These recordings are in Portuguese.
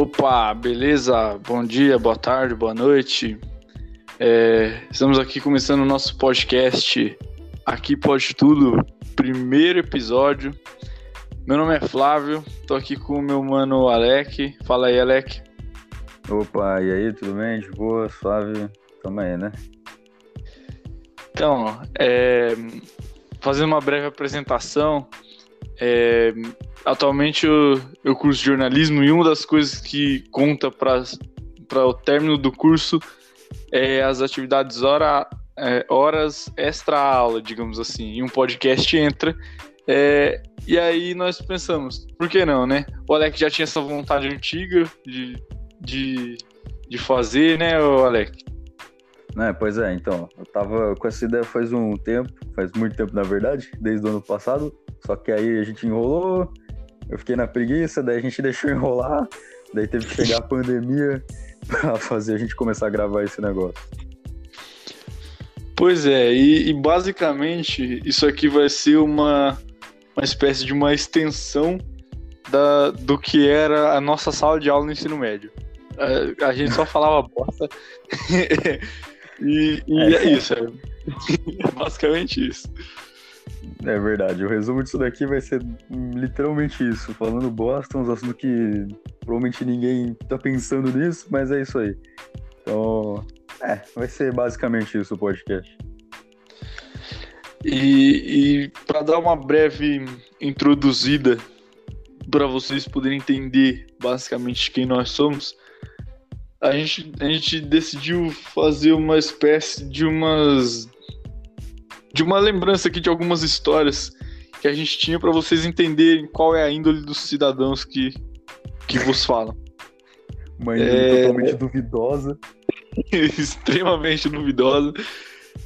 Opa, beleza? Bom dia, boa tarde, boa noite. É, estamos aqui começando o nosso podcast Aqui Pode Tudo, primeiro episódio. Meu nome é Flávio, tô aqui com o meu mano Alec. Fala aí, Alec. Opa, e aí, tudo bem? De boa, Flávio? Tamo aí, né? Então, é, fazendo uma breve apresentação, é, atualmente eu, eu curso jornalismo e uma das coisas que conta para o término do curso é as atividades hora, é, horas extra-aula, digamos assim. E um podcast entra. É, e aí nós pensamos, por que não, né? O Alec já tinha essa vontade antiga de, de, de fazer, né, Alec? É, pois é, então, eu tava com essa ideia faz um tempo, faz muito tempo na verdade, desde o ano passado, só que aí a gente enrolou, eu fiquei na preguiça, daí a gente deixou enrolar, daí teve que chegar a pandemia pra fazer a gente começar a gravar esse negócio. Pois é, e, e basicamente isso aqui vai ser uma, uma espécie de uma extensão da, do que era a nossa sala de aula no ensino médio. A, a gente só falava bosta. e, e é. é isso, é. basicamente isso. É verdade. O resumo disso daqui vai ser literalmente isso. Falando bosta, uns assuntos que provavelmente ninguém tá pensando nisso, mas é isso aí. Então, é, vai ser basicamente isso o podcast. E, e para dar uma breve introduzida para vocês poderem entender basicamente quem nós somos, a gente, a gente decidiu fazer uma espécie de umas de uma lembrança aqui de algumas histórias que a gente tinha para vocês entenderem qual é a índole dos cidadãos que, que vos falam. Uma índole é... totalmente duvidosa. Extremamente duvidosa.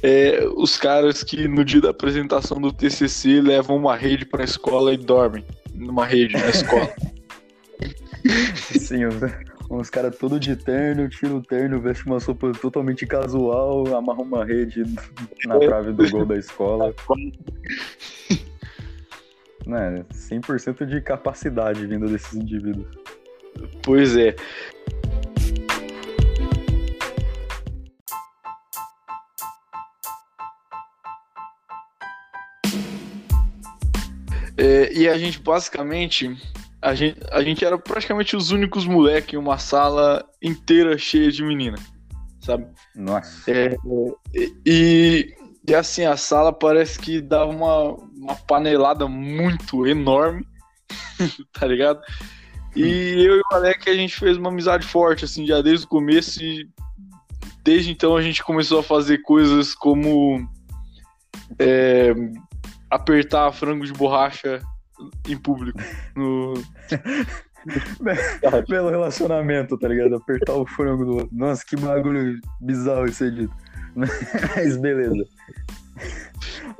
É, os caras que no dia da apresentação do TCC levam uma rede para a escola e dormem numa rede na escola. Sim, uns caras todo de terno, tira o terno, veste uma sopa totalmente casual, amarra uma rede na trave do gol da escola. né, 100% de capacidade vindo desses indivíduos. Pois é. É, e a gente basicamente a gente, a gente era praticamente os únicos moleques em uma sala inteira cheia de menina, sabe? Nossa. É, e, e assim, a sala parece que dava uma, uma panelada muito enorme, tá ligado? E hum. eu e o Alec, a gente fez uma amizade forte, assim, já desde o começo e desde então a gente começou a fazer coisas como é, apertar frango de borracha em público. No... Pelo relacionamento, tá ligado? Apertar o frango do outro. Nossa, que bagulho bizarro esse dito. Mas beleza.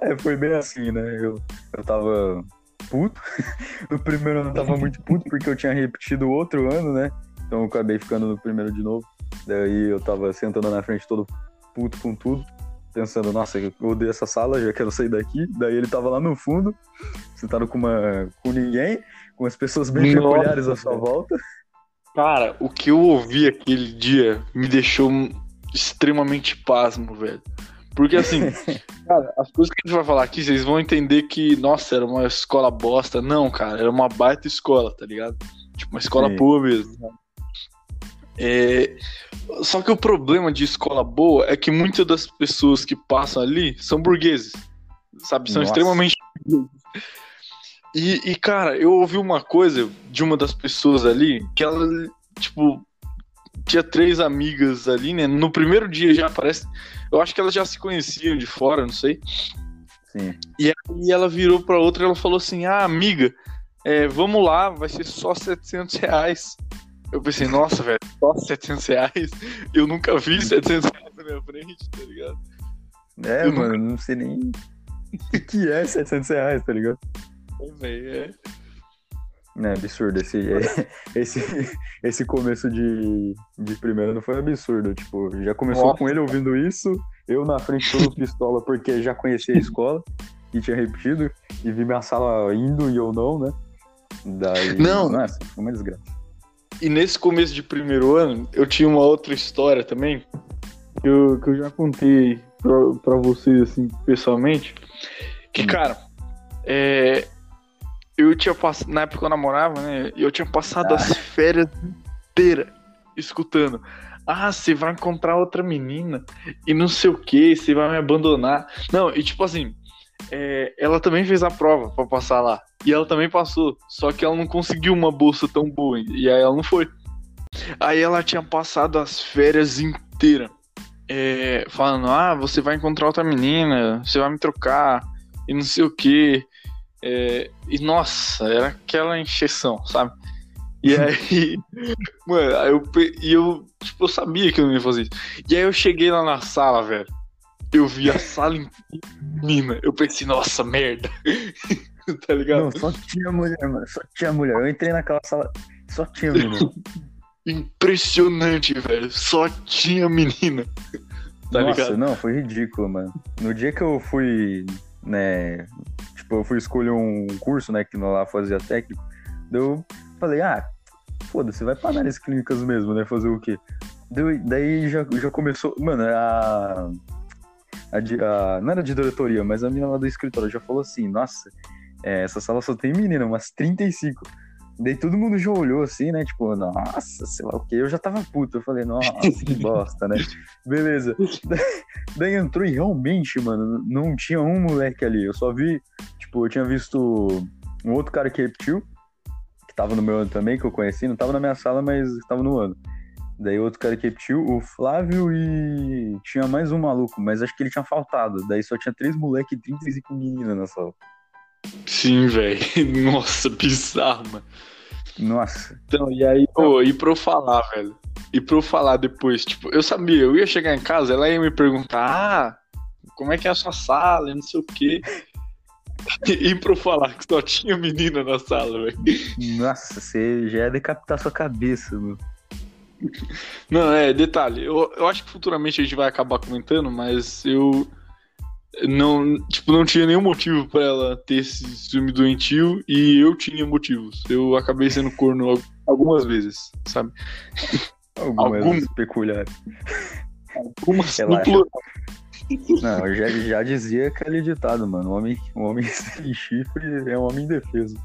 É, foi bem assim, né? Eu, eu tava puto. No primeiro ano eu tava muito puto porque eu tinha repetido outro ano, né? Então eu acabei ficando no primeiro de novo. Daí eu tava sentando na frente todo puto com tudo pensando, nossa, eu odeio essa sala, já quero sair daqui. Daí ele tava lá no fundo, sentado com, uma, com ninguém, com as pessoas bem nossa, peculiares à sua volta. Cara, o que eu ouvi aquele dia me deixou extremamente pasmo, velho. Porque assim, cara, as coisas que a gente vai falar aqui, vocês vão entender que, nossa, era uma escola bosta. Não, cara, era uma baita escola, tá ligado? Tipo, uma escola Sim. boa mesmo. É, só que o problema de escola boa é que muitas das pessoas que passam ali são burgueses, sabe? São Nossa. extremamente. E, e, cara, eu ouvi uma coisa de uma das pessoas ali que ela, tipo, tinha três amigas ali, né? No primeiro dia já parece. Eu acho que elas já se conheciam de fora, não sei. Sim. E aí ela virou pra outra e ela falou assim: Ah, amiga, é, vamos lá, vai ser só 700 reais. Eu pensei, nossa, velho, só 700 reais? Eu nunca vi 700 reais na minha frente, tá ligado? É, eu mano, nunca... não sei nem o que é 700 reais, tá ligado? É, é. É absurdo. Esse, esse, esse começo de, de primeiro não foi absurdo. Tipo, já começou Nossa. com ele ouvindo isso, eu na frente todo pistola porque já conhecia a escola e tinha repetido, e vi minha sala indo e eu não, né? Daí. Não. Nossa, foi uma desgraça. E nesse começo de primeiro ano, eu tinha uma outra história também, que eu, que eu já contei pra, pra vocês, assim, pessoalmente. Que, cara, é, eu tinha passado. Na época que eu namorava, né? Eu tinha passado Ah. as férias inteiras escutando. Ah, você vai encontrar outra menina e não sei o que, você vai me abandonar. Não, e tipo assim, é, ela também fez a prova pra passar lá. E ela também passou. Só que ela não conseguiu uma bolsa tão boa. E aí ela não foi. Aí ela tinha passado as férias inteiras. é, falando, ah, você vai encontrar outra menina, você vai me trocar, e não sei o que. e nossa, era aquela encheção, sabe? E aí, mano, aí eu, e eu, tipo, eu sabia que eu não ia fazer isso. E aí eu cheguei lá na sala, velho. Eu vi a sala inteira menina. Eu pensei, nossa, merda. tá ligado? Não, só tinha mulher, mano. Só tinha mulher. Eu entrei naquela sala, só tinha menina. Impressionante, velho. Só tinha menina. Tá Nossa, ligado? não, foi ridículo, mano. No dia que eu fui, né, tipo, eu fui escolher um curso, né, que lá fazia técnico, eu falei, ah, foda-se, vai pra análise clínicas mesmo, né, fazer o quê? Daí, daí já, já começou, mano, a, a, a- não era de diretoria, mas a menina lá do escritório já falou assim, nossa, é, essa sala só tem menina, umas 35. Daí todo mundo já olhou assim, né? Tipo, nossa, sei lá o que. Eu já tava puto. Eu falei, nossa, que bosta, né? Beleza. Daí entrou e realmente, mano, não tinha um moleque ali. Eu só vi, tipo, eu tinha visto um outro cara que repetiu, que tava no meu ano também, que eu conheci, não tava na minha sala, mas tava no ano. Daí outro cara que repetiu, o Flávio e tinha mais um maluco, mas acho que ele tinha faltado. Daí só tinha três moleques e 35 meninas na sala. Sim, velho. Nossa, bizarro, mano. Nossa. Então, e aí, pô, e pra eu falar, velho? E pra eu falar depois, tipo, eu sabia, eu ia chegar em casa, ela ia me perguntar, ah, como é que é a sua sala, e não sei o quê. E pra eu falar que só tinha menina na sala, velho. Nossa, você já ia decapitar sua cabeça, meu. Não, é, detalhe, eu, eu acho que futuramente a gente vai acabar comentando, mas eu não, tipo, não tinha nenhum motivo pra ela ter esse ciúme doentio e eu tinha motivos. Eu acabei sendo corno al- algumas vezes, sabe? Algumas Algum- peculiares. Algumas plural. Não, eu já, já dizia aquele ditado, mano. Um homem, um homem sem chifre é um homem indefeso.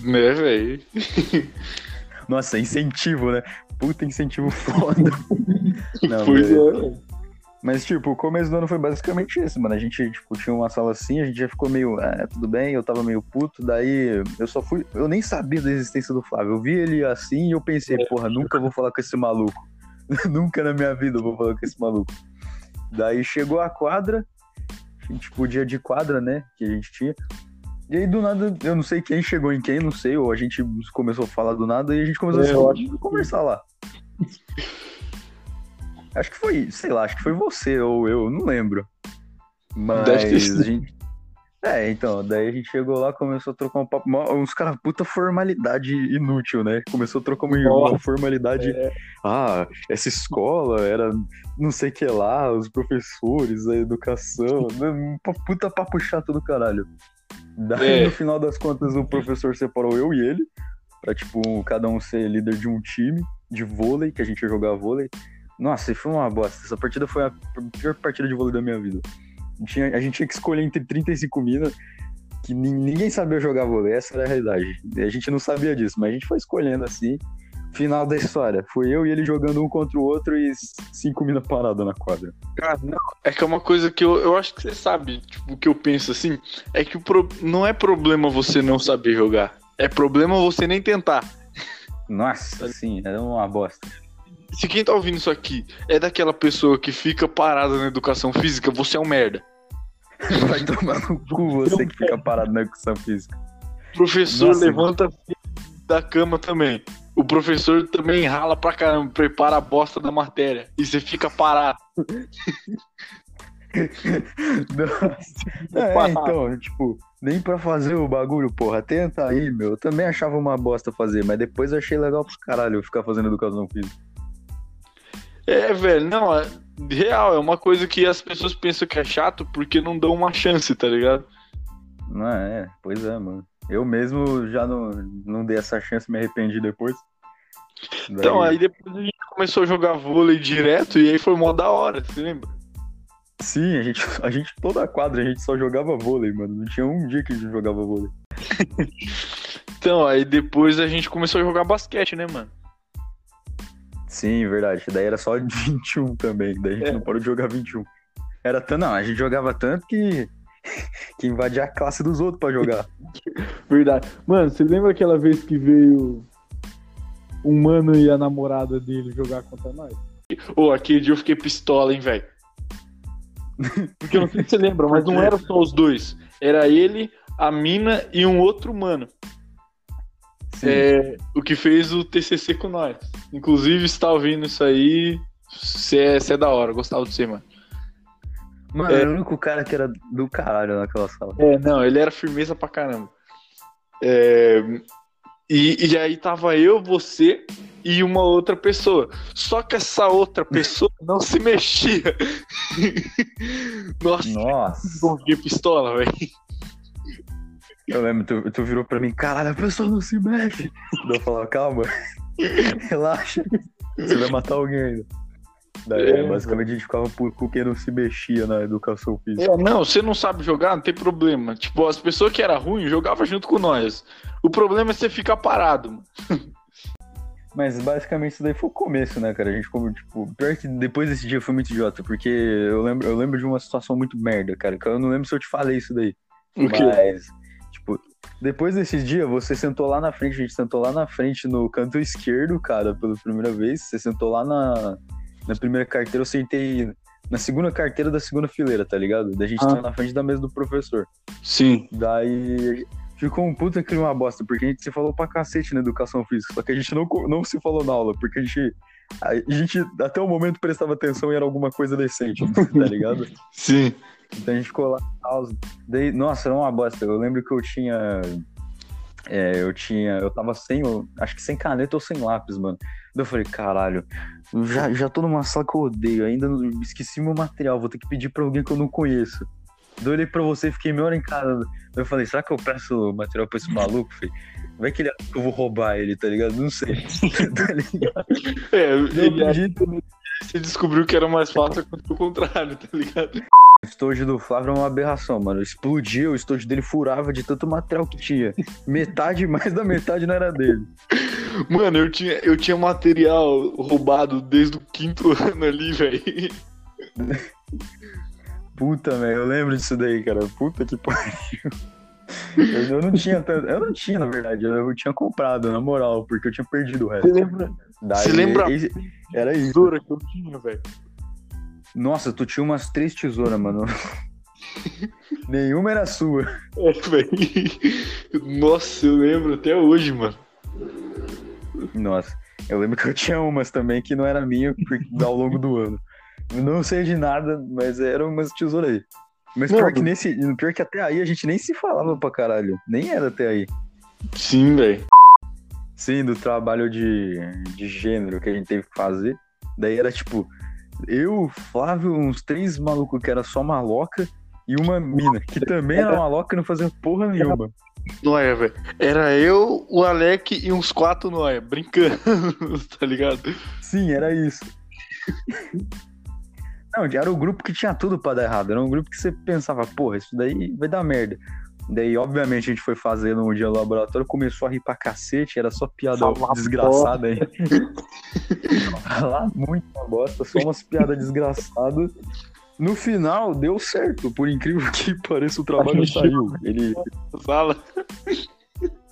Né, velho? Nossa, incentivo, né? Puta incentivo foda. Não, Pois beleza. é. Mas, tipo, o começo do ano foi basicamente isso, mano. A gente, tipo, tinha uma sala assim, a gente já ficou meio, ah, tudo bem, eu tava meio puto, daí eu só fui. Eu nem sabia da existência do Flávio. Eu vi ele assim e eu pensei, porra, nunca vou falar com esse maluco. nunca na minha vida eu vou falar com esse maluco. Daí chegou a quadra, a gente, tipo, o dia de quadra, né, que a gente tinha. E aí, do nada, eu não sei quem chegou em quem, não sei, ou a gente começou a falar do nada e a gente começou a se- conversar lá. Acho que foi, sei lá, acho que foi você ou eu, não lembro. Mas Deve a gente. É, então, daí a gente chegou lá, começou a trocar um papo. Uns caras, puta formalidade inútil, né? Começou a trocar uma, formalidade. é. Ah, essa escola era não sei o que lá, os professores, a educação. né? Puta papo chato do caralho. Daí, É. no final das contas, o professor separou eu e ele, pra, tipo, cada um ser líder de um time de vôlei, que a gente ia jogar vôlei. Nossa, e foi uma bosta. Essa partida foi a pior partida de vôlei da minha vida. Tinha- a gente tinha que escolher entre 35 minas, que nin- ninguém sabia jogar vôlei, essa era a realidade. A gente não sabia disso, mas a gente foi escolhendo assim. Final da história. Fui eu e ele jogando um contra o outro e cinco minas paradas na quadra. Cara, não, é que é uma coisa que eu, eu acho que você sabe, tipo, o que eu penso assim, é que o pro- não é problema você não saber jogar, é problema você nem tentar. Nossa, sim, era uma bosta. Se quem tá ouvindo isso aqui é daquela pessoa que fica parada na educação física, você é um merda. Vai tomar no cu você que fica parado na educação física. Professor Nossa. levanta da cama também. O professor também rala pra caramba, prepara a bosta da matéria. E você fica parado. Nossa. É, então, tipo, nem pra fazer o bagulho, porra, tenta aí, meu. Eu também achava uma bosta fazer, mas depois eu achei legal pro caralho ficar fazendo educação física. É, velho, não, é real, é uma coisa que as pessoas pensam que é chato porque não dão uma chance, tá ligado? Não é, pois é, mano. Eu mesmo já não, não dei essa chance, me arrependi depois. Então, aí depois a gente começou a jogar vôlei direto e aí foi mó da hora, você lembra? Sim, a gente, a gente, toda a quadra, a gente só jogava vôlei, mano. Não tinha um dia que a gente jogava vôlei. Então, aí depois a gente começou a jogar basquete, né, mano? Sim, verdade. Daí era só 21 também. Daí a gente É. não parou de jogar 21. Era tanto, não, a gente jogava tanto que, que invadia a classe dos outros pra jogar. Verdade. Mano, você lembra aquela vez que veio um mano e a namorada dele jogar contra nós? Ô, aquele dia eu fiquei pistola, hein, velho? Porque eu não sei se você lembra, mas não era só os dois. Era ele, a mina e um outro mano. Sim. É, o que fez o TCC com nós. Inclusive, se tá ouvindo isso aí, você é, é da hora. Gostava de você, mano. Mano, é. era o único cara que era do caralho naquela sala. É, não, ele era firmeza pra caramba. É, e, e aí tava eu, você e uma outra pessoa. Só que essa outra pessoa não se mexia. Nossa, Nossa. fiquei pistola, velho. Eu lembro, tu, tu virou pra mim, caralho, a pessoa não se mexe. Eu falava, calma, relaxa, você vai matar alguém ainda. É, basicamente, a gente ficava puto com quem não se mexia na educação física. É, não, você não sabe jogar, não tem problema. Tipo, as pessoas que eram ruins jogavam junto com nós. O problema é você ficar parado, mano. Mas basicamente isso daí foi o começo, né, cara? A gente como, tipo, pior que depois desse dia foi muito idiota, porque eu lembro, eu lembro de uma situação muito merda, cara, que eu não lembro se eu te falei isso daí. O quê? Mas, tipo, depois desses dias, você sentou lá na frente, a gente sentou lá na frente no canto esquerdo, cara, pela primeira vez. Você sentou lá na, na primeira carteira, eu sentei na segunda carteira da segunda fileira, tá ligado? Daí a gente Ah. tava na frente da mesa do professor. Sim. Daí ficou um puta clima uma bosta, porque a gente se falou pra cacete na educação física, só que a gente não, não se falou na aula, porque a gente, a gente até o momento prestava atenção e era alguma coisa decente, tá ligado? Sim. Então a gente ficou lá na aula. Daí, nossa, era uma bosta. Eu lembro que eu tinha. É, eu tinha. Eu tava sem. o- Acho que sem caneta ou sem lápis, mano. Eu falei, caralho, eu já, já tô numa sala que eu odeio, ainda não- esqueci meu material, vou ter que pedir pra alguém que eu não conheço. Eu olhei pra você e fiquei meia hora em casa. Eu falei, será que eu peço material pra esse maluco, filho? Vai que ele acha que eu vou roubar ele, tá ligado? Não sei. tá ligado? É, eu ele, pedi você descobriu que era mais fácil quanto o contrário, tá ligado? O estojo do Flávio é uma aberração, mano. Explodia, o estojo dele furava de tanto material que tinha. Metade, mais da metade não era dele. Mano, eu tinha, eu tinha material roubado desde o quinto ano ali, velho. Puta, velho, eu lembro disso daí, cara. Puta que pariu. Eu, eu não tinha tanto. Eu não tinha, na verdade. Eu tinha comprado, na moral, porque eu tinha perdido o Você resto. lembra? Daí, Você lembra? esse- Era isso. Que eu tinha, velho. Nossa, tu tinha umas três tesouras, mano. Nenhuma era sua. É, velho. Nossa, eu lembro até hoje, mano. Nossa, eu lembro que eu tinha umas também que não era minha ao longo do ano. Não sei de nada, mas eram umas tesouras aí. Mas Não, pior que nesse. Pior que até aí a gente nem se falava pra caralho. Nem era até aí. Sim, velho. Sim, do trabalho de, de gênero que a gente teve que fazer. Daí era tipo, eu, Flávio, uns três malucos que era só maloca e uma mina, que também era maloca e não fazia porra nenhuma. Noia, velho. Era eu, o Alec e uns quatro Noia, brincando, tá ligado? Sim, era isso. Não, era o grupo que tinha tudo pra dar errado. Era um grupo que você pensava, porra, isso daí vai dar merda. Daí, obviamente, a gente foi fazendo um dia no laboratório, começou a rir pra cacete, era só piada Fala desgraçada aí. Lá, muito uma bosta, só umas piadas desgraçadas. No final, deu certo, por incrível que pareça, o trabalho saiu. Ele, Fala.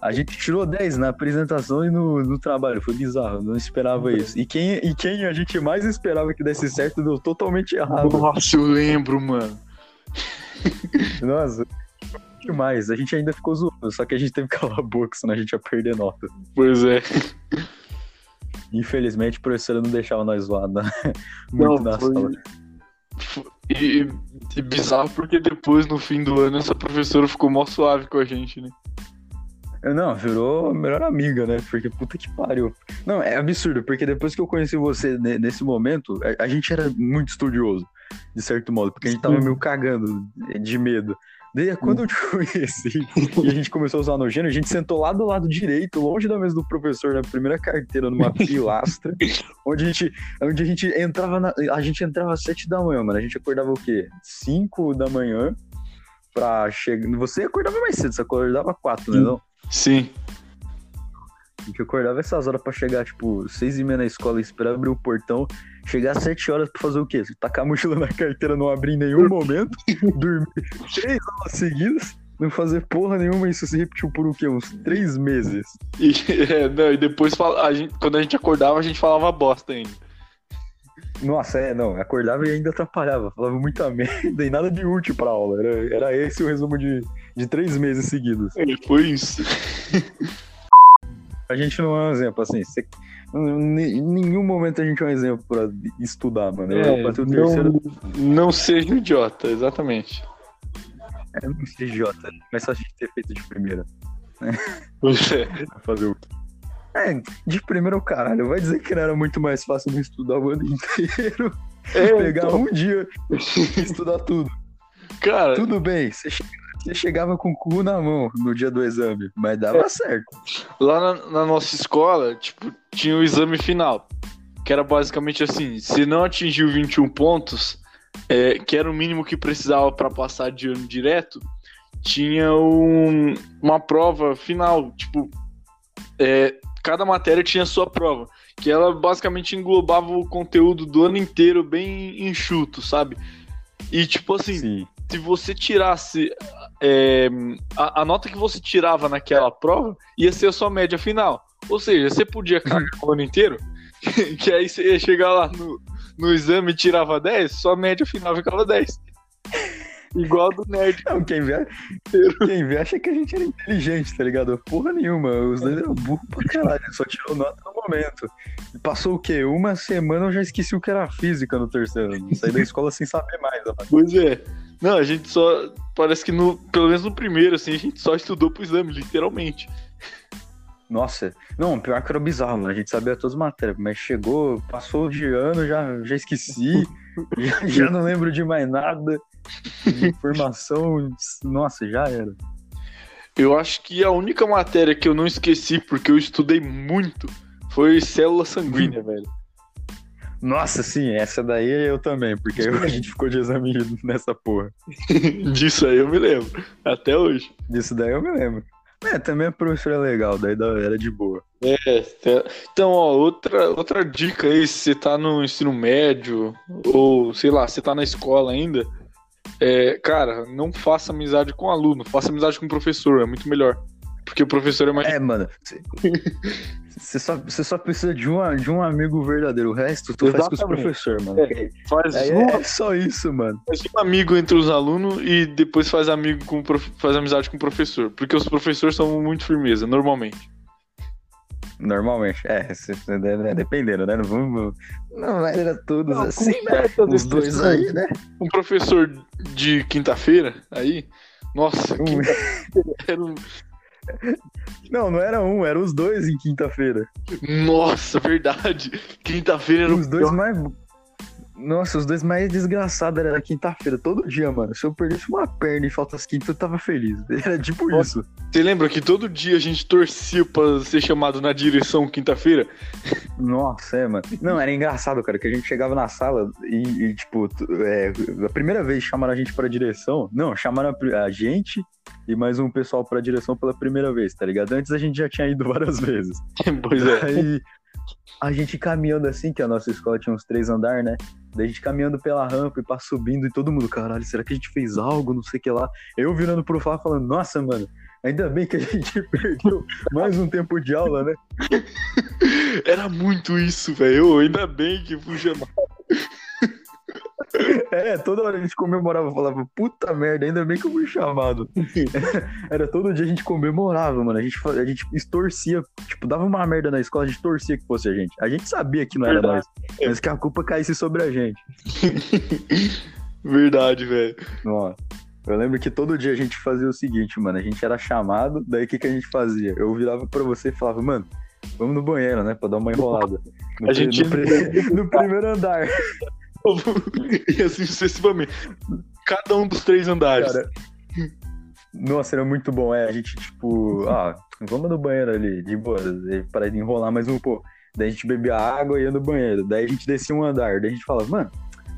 a gente tirou 10 na apresentação e no, no trabalho, foi bizarro, não esperava isso. E quem, e quem a gente mais esperava que desse certo deu totalmente errado. Nossa, eu lembro, mano. Nossa, demais. A gente ainda ficou zoando, só que a gente teve que calar a boca, senão a gente ia perder nota. Pois é. Infelizmente, a professora não deixava nós zoar né? muito na foi- sala. E, e bizarro porque depois, no fim do ano, essa professora ficou mó suave com a gente, né? Não, virou a melhor amiga, né? Porque puta que pariu. Não, é absurdo, porque depois que eu conheci você ne- nesse momento, a, a gente era muito estudioso, de certo modo, porque a gente tava meio cagando de medo. Daí quando eu te conheci e a gente começou a usar nojento, a gente sentou lá do lado direito, longe da mesa do professor, na primeira carteira, numa pilastra, onde a gente, onde a gente entrava na, a gente entrava às sete da manhã, mano. A gente acordava o quê? Cinco da manhã pra chegar. Você acordava mais cedo, você acordava quatro, né? Não? Sim. A gente acordava essas horas pra chegar, tipo, seis e meia na escola, esperar abrir o portão, chegar às sete horas pra fazer o quê? Tacar a mochila na carteira, não abrir em nenhum momento, dormir três aulas seguidas, não fazer porra nenhuma, isso se repetiu por o quê? Uns três meses. E, é, não, e depois, a gente- quando a gente acordava, a gente falava bosta ainda. Nossa, é, não, acordava e ainda atrapalhava, falava muita merda e nada de útil pra aula. Era, era esse o resumo de, de três meses seguidos. É, foi isso. A gente não é um exemplo, assim, você- em nenhum momento a gente é um exemplo pra estudar, mano. É, pra ter o terceiro, não, não seja idiota, exatamente. é um CJ, mas só a gente ter feito de primeira. É. Vai Fazer o quê? É, de primeiro o caralho. Vai dizer que não era muito mais fácil não estudar o ano inteiro. É, pegar então, um dia e estudar tudo. cara, Tudo bem, você, che- você chegava com o cu na mão no dia do exame, mas dava certo. lá na, na nossa escola, tipo, tinha o exame final. Que era basicamente assim: se não atingiu 21 pontos, é, que era o mínimo que precisava para passar de ano direto, tinha um- uma prova final. Tipo, é, cada matéria tinha sua prova. Que ela basicamente englobava o conteúdo do ano inteiro bem enxuto, sabe? E tipo assim, Sim. Se você tirasse é, a, a nota que você tirava naquela prova ia ser a sua média final. Ou seja, você podia cagar o ano inteiro, que aí você ia chegar lá no, no exame e tirava 10, sua média final ficava 10. Igual a do nerd. Não, quem vê, quem vê acha que a gente era inteligente, tá ligado? Porra nenhuma. Os dois eram burros pra caralho. Só tirou nota no momento. E Passou o quê? Uma semana eu já esqueci o que era física no terceiro. Saí da escola sem saber mais. rapaz. Pois é. Não, a gente só. Parece que no. Pelo menos no primeiro, assim, a gente só estudou pro exame, literalmente. Nossa, não, pior que era bizarro, mano. A gente sabia todas as matérias, mas chegou, passou de ano, já, já esqueci, já, já não lembro de mais nada. De informação, nossa, já era. Eu acho que a única matéria que eu não esqueci, porque eu estudei muito, foi célula sanguínea, velho. Nossa, sim, essa daí eu também, porque a gente ficou de exame nessa porra. Disso aí eu me lembro. Até hoje. Disso daí eu me lembro. É, também a professora é legal, daí da- era de boa. É, então, ó, outra, outra dica aí, se você tá no ensino médio, ou sei lá, você tá na escola ainda, é, cara, não faça amizade com aluno, faça amizade com o professor, é muito melhor. Porque o professor é mais. É, mano, você só, você só precisa de um, de um amigo verdadeiro, o resto tu faz com os Exatamente. professores, mano. É. Faz, um, é só isso, mano. faz um amigo entre os alunos e depois faz amigo com o prof- faz amizade com o professor. Porque os professores são muito firmeza, normalmente. Normalmente, é, se- né, dependendo, né? Não vamos. Não era todos Não, assim, né? Os dois aí, né? Um professor de quinta-feira, aí, nossa, Um- quinta-feira era um- Não, não era um, eram os dois em quinta-feira. Nossa, verdade. Quinta-feira era Os dois pior. mais. Nossa, os dois mais desgraçados era na quinta-feira, todo dia, mano. Se eu perdesse uma perna e faltasse quinta, eu tava feliz. Era tipo Nossa. isso. Você lembra que todo dia a gente torcia pra ser chamado na direção quinta-feira? Nossa, é, mano. Não, era engraçado, cara, que a gente chegava na sala e, e, tipo, é, a primeira vez chamaram a gente pra direção. Não, chamaram a, a gente e mais um pessoal pra direção pela primeira vez, tá ligado? Antes a gente já tinha ido várias vezes. pois é. Aí a gente caminhando assim, que a nossa escola tinha uns três andares, né? Daí a gente caminhando pela rampa e pá subindo e todo mundo, caralho, será que a gente fez algo? Não sei o que lá. Eu virando pro Fá falando, nossa, mano, ainda bem que a gente perdeu mais um tempo de aula, né? Era muito isso, velho. Ainda bem que fui chamado. É, toda hora a gente comemorava, falava, puta merda, ainda bem que eu fui chamado. Era todo dia a gente comemorava, mano. A gente, a gente extorcia, tipo, dava uma merda na escola, a gente torcia que fosse a gente. A gente sabia que não era Verdade. nós, mas que a culpa caísse sobre a gente. Verdade, velho. Ó, eu lembro que todo dia a gente fazia o seguinte, mano. A gente era chamado, daí o que, que a gente fazia? Eu virava pra você e falava, mano, vamos no banheiro, né? Pra dar uma enrolada. No, A gente- no, no primeiro andar. e assim sucessivamente. Cada um dos três andares. Cara, Nossa, era muito bom. É, a gente, tipo, ah, vamos no banheiro ali, de boa, para enrolar mais um pouco. Daí a gente bebia água e ia no banheiro. Daí a gente descia um andar. Daí a gente falava, mano,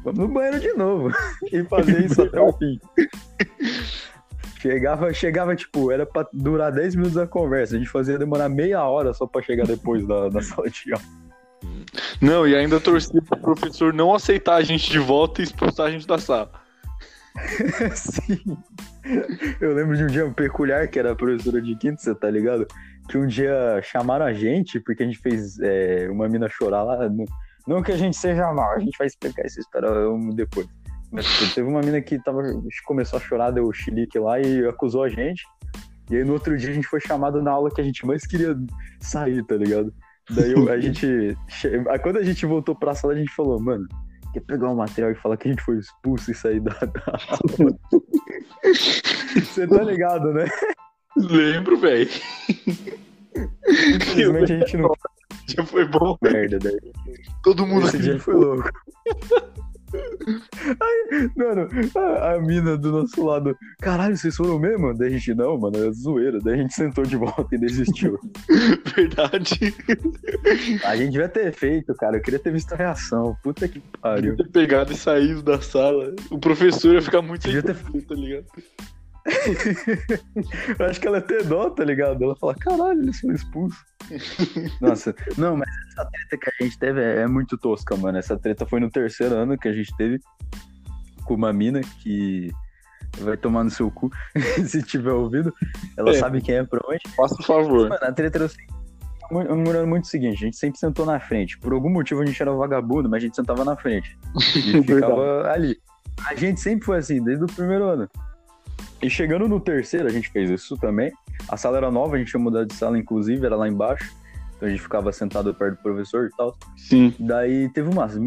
vamos no banheiro de novo. e fazer isso até o fim. Chegava, chegava, tipo, era pra durar 10 minutos a conversa. A gente fazia demorar meia hora só pra chegar depois da, da sala de aula. Não, e ainda torcia pro professor não aceitar a gente de volta e expulsar a gente da sala. Sim. Eu lembro de um dia peculiar que era a professora de quinto, você tá ligado? Que um dia chamaram a gente, porque a gente fez é, uma mina chorar lá. No... Não que a gente seja mal, a gente vai explicar essa história depois. Mas tipo, teve uma mina que tava, começou a chorar, deu chilique lá e acusou a gente. E aí no outro dia a gente foi chamado na aula que a gente mais queria sair, tá ligado? Daí a gente. Quando a gente voltou pra sala, a gente falou, mano, quer pegar um material e falar que a gente foi expulso e sair da, da aula? Você tá ligado, né? Lembro, velho. Infelizmente a gente não. Já foi bom. Merda, daí. Todo mundo Esse dia foi louco. Aí, mano, a, a, mina do nosso lado, caralho, vocês foram mesmo? Daí a gente, não, mano, é zoeira. Daí a gente sentou de volta e desistiu. Verdade. A gente devia ter feito, cara. Eu queria ter visto a reação. Puta que pariu. Ter pegado e saído da sala. O professor ia ficar muito Devia ter... tá ligado? Eu acho que ela ter dó, tá ligado? Ela fala, caralho, eles foram expulsos. Nossa, não, mas essa treta que a gente teve é, é, muito tosca, mano. Essa treta foi no terceiro ano que a gente teve com uma mina que vai tomar no seu cu, se tiver ouvido. Ela é. sabe quem é, provavelmente. Faça o favor. Mano, a treta era assim. Muito, muito o seguinte, a gente sempre sentou na frente. Por algum motivo a gente era vagabundo, mas a gente sentava na frente. E ficava ali. A gente sempre foi assim, desde o primeiro ano. E chegando no terceiro, a gente fez isso também. A sala era nova, a gente tinha mudado de sala, inclusive, era lá embaixo. Então a gente ficava sentado perto do professor e tal. Sim. Daí teve umas,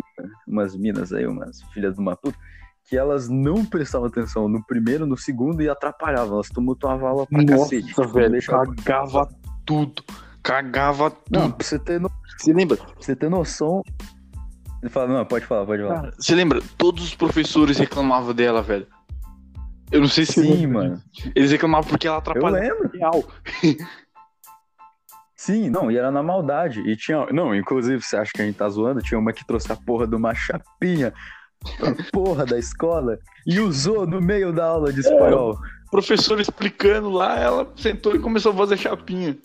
umas minas aí, umas filhas de uma puta, que elas não prestavam atenção no primeiro, no segundo e atrapalhavam. Elas tumultuavam a aula pra Nossa, cacete. velho, deixava... cagava tudo. Cagava tudo. Não, pra você ter, no... você lembra? Pra você ter noção. Ele fala, não, pode falar, pode falar. Cara, você lembra? Todos os professores reclamavam dela, velho. Eu não sei se. Sim, mano. Eles reclamavam porque ela atrapalhava. Eu lembro. Real. Sim, não, e era na maldade. E tinha. Não, inclusive, você acha que a gente tá zoando? Tinha uma que trouxe a porra de uma chapinha pra porra da escola e usou no meio da aula de espanhol. É, o professor explicando lá, ela sentou e começou a fazer chapinha.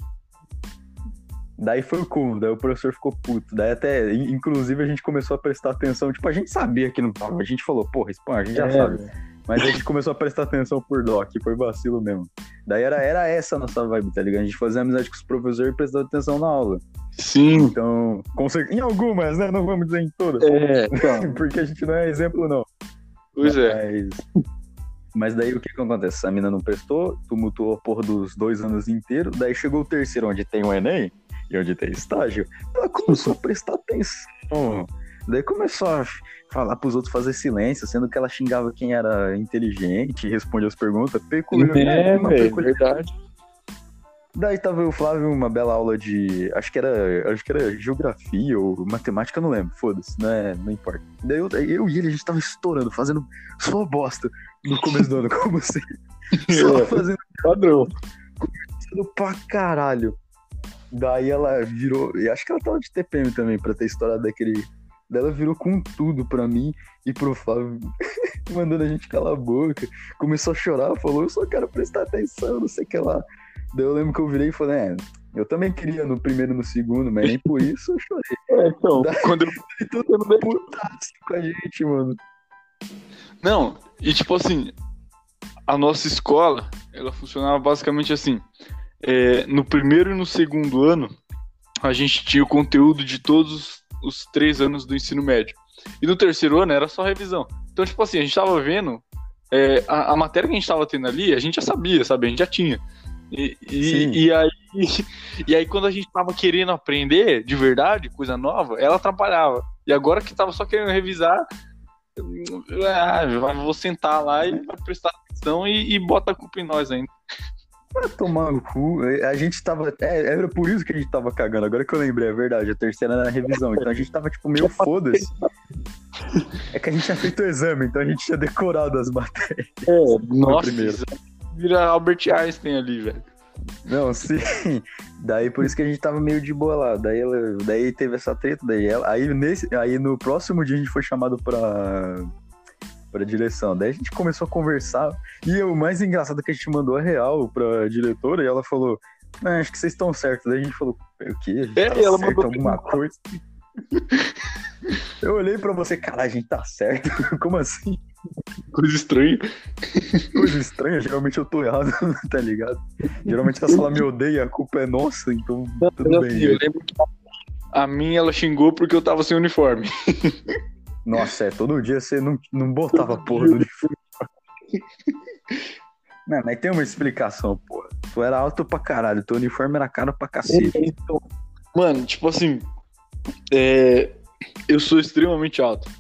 Daí foi o cu, daí o professor ficou puto. Daí até, inclusive, a gente começou a prestar atenção. Tipo, a gente sabia que não tava. A gente falou, porra, espanhol, a gente já é, sabe. Mas a gente começou a prestar atenção por dó, que foi vacilo mesmo. Daí era, era essa a nossa vibe, tá ligado? A gente fazia amizade com os professores e prestava atenção na aula. Sim. Então, em algumas, né? Não vamos dizer em todas. É, então. Porque a gente não é exemplo, não. Pois é. Mas... Mas daí o que, que acontece? A mina não prestou, tumultuou a porra dos dois anos inteiros, daí chegou o terceiro, onde tem o Enem e onde tem estágio, ela começou a prestar atenção. Daí começou a falar pros outros fazer silêncio, sendo que ela xingava quem era inteligente, respondia as perguntas. Peculiar, é, véio, verdade. Daí tava o Flávio uma bela aula de. Acho que era. Acho que era geografia ou matemática, não lembro. Foda-se, não, é, não importa. Daí eu, eu e ele, a gente tava estourando, fazendo só bosta no começo do ano, como assim? Só é, fazendo. Padrão. Conversando pra caralho. Daí ela virou. E acho que ela tava de TPM também, pra ter estourado daquele Daí ela virou com tudo pra mim e pro Flávio, mandando a gente calar a boca. Começou a chorar, falou, eu só quero prestar atenção, não sei o que lá. Daí eu lembro que eu virei e falei, é, eu também queria no primeiro e no segundo, mas nem por isso eu chorei. É, então, Daí, quando eu... Tudo bem putaço com a gente, mano. Não, e tipo assim, a nossa escola, ela funcionava basicamente assim. É, no primeiro e no segundo ano, a gente tinha o conteúdo de todos os três anos do ensino médio. E no terceiro ano era só revisão. Então, tipo assim, a gente tava vendo é, a, a, matéria que a gente tava tendo ali, a gente já sabia, sabe? A gente já tinha. E, e, e, aí, e aí, quando a gente tava querendo aprender de verdade, coisa nova, ela atrapalhava. E agora que tava só querendo revisar, ah, vou sentar lá e prestar atenção e, e bota a culpa em nós ainda. Pra tomar no cu, a gente tava. É, era por isso que a gente tava cagando. Agora que eu lembrei, é verdade. A terceira era na revisão. Então a gente tava, tipo, meio foda-se. É que a gente tinha feito o exame, então a gente tinha decorado as matérias. É, nossa. Primeiro. vira Albert Einstein ali, velho. Não, sim. Daí por isso que a gente tava meio de boa lá. Daí, ela, daí teve essa treta, daí ela. Aí, nesse, aí no próximo dia a gente foi chamado pra, pra direção. Daí a gente começou a conversar. E o mais engraçado é que a gente mandou a real pra diretora e ela falou. Não, acho que vocês estão certos. Daí a gente falou, o quê? A gente É, tá ela certo mandou- alguma coisa. Eu olhei pra você, caralho, a gente tá certo. Como assim? Coisa estranha. Coisa estranha, geralmente eu tô errado, tá ligado? Geralmente a sala me odeia, a culpa é nossa, então tudo bem. eu lembro que a minha ela xingou porque eu tava sem uniforme. Nossa, é, todo dia você não, não botava porra do uniforme. Não, mas tem uma explicação, porra. Tu era alto pra caralho, teu uniforme era caro pra cacete. Mano, tipo assim, é, eu sou extremamente alto.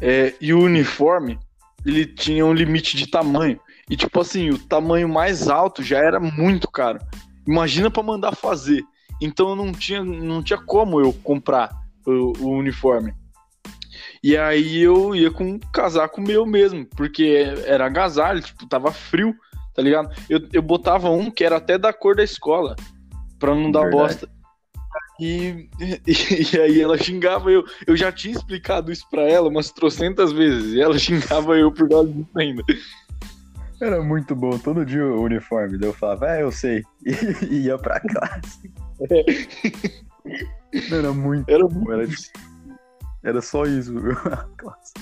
É, e o uniforme, ele tinha um limite de tamanho. E tipo assim, o tamanho mais alto já era muito caro. Imagina pra mandar fazer. Então não tinha, não tinha como eu comprar o, o uniforme. E aí eu ia com um casaco meu mesmo, porque era agasalho, tipo, tava frio, tá ligado? Eu, eu botava um que era até da cor da escola, pra não dar Verdade. bosta. E, e, aí ela xingava eu. Eu já tinha explicado isso pra ela umas trocentas vezes. E ela xingava eu por causa disso ainda. Era muito bom, todo dia o uniforme. Daí eu falava, é, eu sei. E ia pra classe. Era muito Era bom, muito. era, tipo, era só isso. A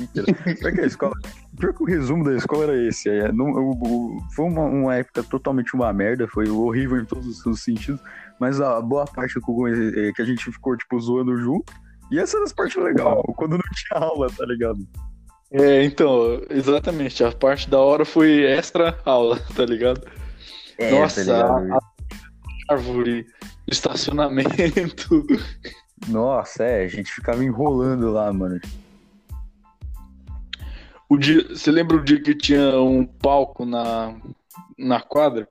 inteira. Pior que a escola. Pior que o resumo da escola era esse. É, não, o- o- foi uma, uma época totalmente uma merda, foi horrível em todos os sentidos. Mas a boa parte que, eh, que a gente ficou, tipo, zoando junto. E essa era as partes legais, quando não tinha aula, tá ligado? É, então, exatamente. A parte da hora foi extra aula, tá ligado? Nossa, tá ligado? a árvore, estacionamento. Nossa, é, a gente ficava enrolando lá, mano. O dia, você lembra o dia que tinha um palco na, na quadra?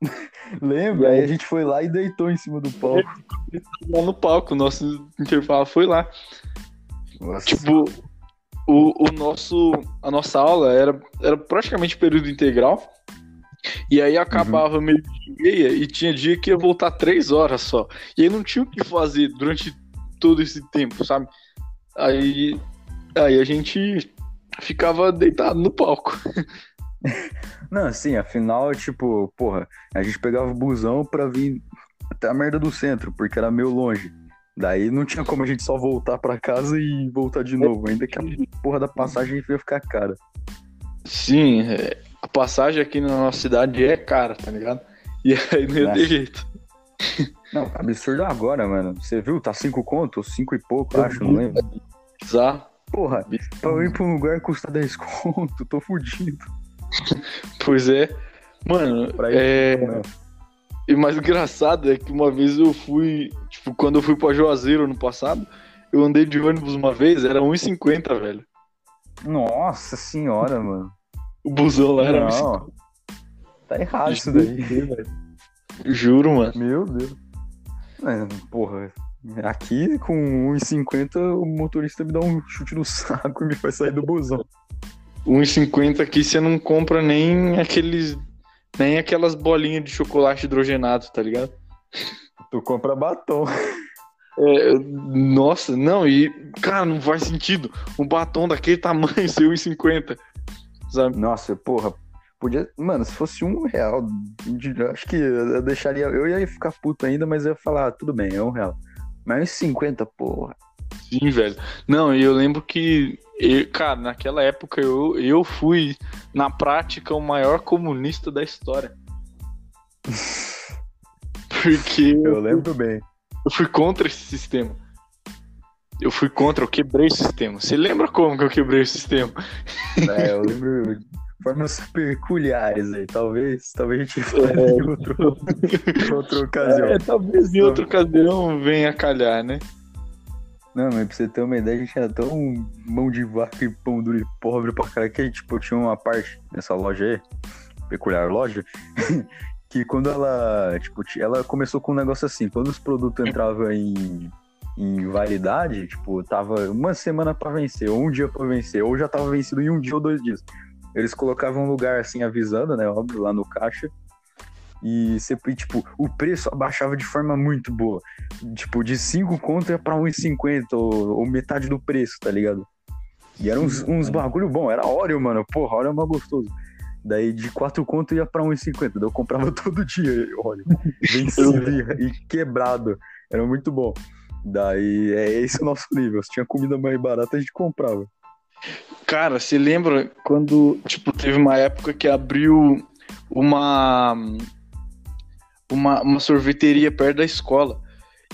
Lembra? Aí a gente foi lá e deitou em cima do palco. Lá no palco, nosso intervalo foi lá. Nossa, Tipo, o, o nosso, a nossa aula era, era praticamente período integral. E aí acabava meio de meia e tinha dia que ia voltar três horas só. E aí não tinha o que fazer durante todo esse tempo, sabe? Aí, aí a gente ficava deitado no palco. Não, assim, afinal, tipo, porra, a gente pegava o busão pra vir até a merda do centro, porque era meio longe. Daí não tinha como a gente só voltar pra casa e voltar de novo, ainda que a porra da passagem ia ficar cara. Sim, é, a passagem aqui na nossa cidade é cara, tá ligado? E aí não ia É. ter jeito. Não, absurdo agora, mano. Você viu? Tá cinco conto? Cinco e pouco, acho, não lembro. Bizarro. Porra, pra eu ir pra um lugar custa 10 conto, tô fudido. Pois é. Mano, Pra é. Não. E mais engraçado é que uma vez eu fui, tipo, quando eu fui pra Juazeiro ano passado, eu andei de ônibus uma vez, era 1,50, velho. Nossa senhora, mano. O busão lá era 1,50. Não. Tá errado isso daí. Juro, mano. Meu Deus. É, porra, aqui com 1,50 o motorista me dá um chute no saco e me faz sair do busão. 1,50 aqui você não compra nem aqueles. Nem aquelas bolinhas de chocolate hidrogenado, tá ligado? Tu compra batom. É, nossa, não, e, cara, não faz sentido. Um batom daquele tamanho ser 1,50. Sabe? Nossa, porra, podia. Mano, se fosse um real, acho que eu deixaria. Eu ia ficar puto ainda, mas eu ia falar, ah, tudo bem, é um real. Mas 50, porra. Sim, velho. Não, e eu lembro que, eu- cara, naquela época eu, eu fui, na prática, o maior comunista da história. Porque Eu lembro bem. eu fui contra esse sistema. Eu fui contra, eu quebrei o sistema. Você lembra como que eu quebrei o sistema? É, eu lembro de formas peculiares aí. Talvez, talvez a gente fale em outro, outra ocasião. É, talvez em outra ocasião venha calhar, né? Não, mas pra você ter uma ideia, a gente era tão mão de vaca e pão duro e pobre pra caralho que, tipo, tinha uma parte nessa loja aí, peculiar loja, que quando ela, tipo, ti- ela começou com um negócio assim, quando os produtos entravam em, em validade, tipo, tava uma semana pra vencer, ou um dia pra vencer, ou já tava vencido em um dia ou dois dias. eles colocavam um lugar assim avisando, né? Óbvio, lá no caixa. E sempre, tipo, o preço abaixava de forma muito boa. Tipo, de 5 conto ia pra 1,50 ou, ou metade do preço, tá ligado? E eram uns, uns bagulho bom, era óleo, mano. Porra, óleo é mais gostoso. Daí de 4 conto ia pra 1,50. Daí eu comprava todo dia óleo. Vencido e, e quebrado. Era muito bom. Daí é esse o nosso nível. Se tinha comida mais barata, a gente comprava. Cara, você lembra quando, tipo, teve uma época que abriu uma uma, uma sorveteria perto da escola.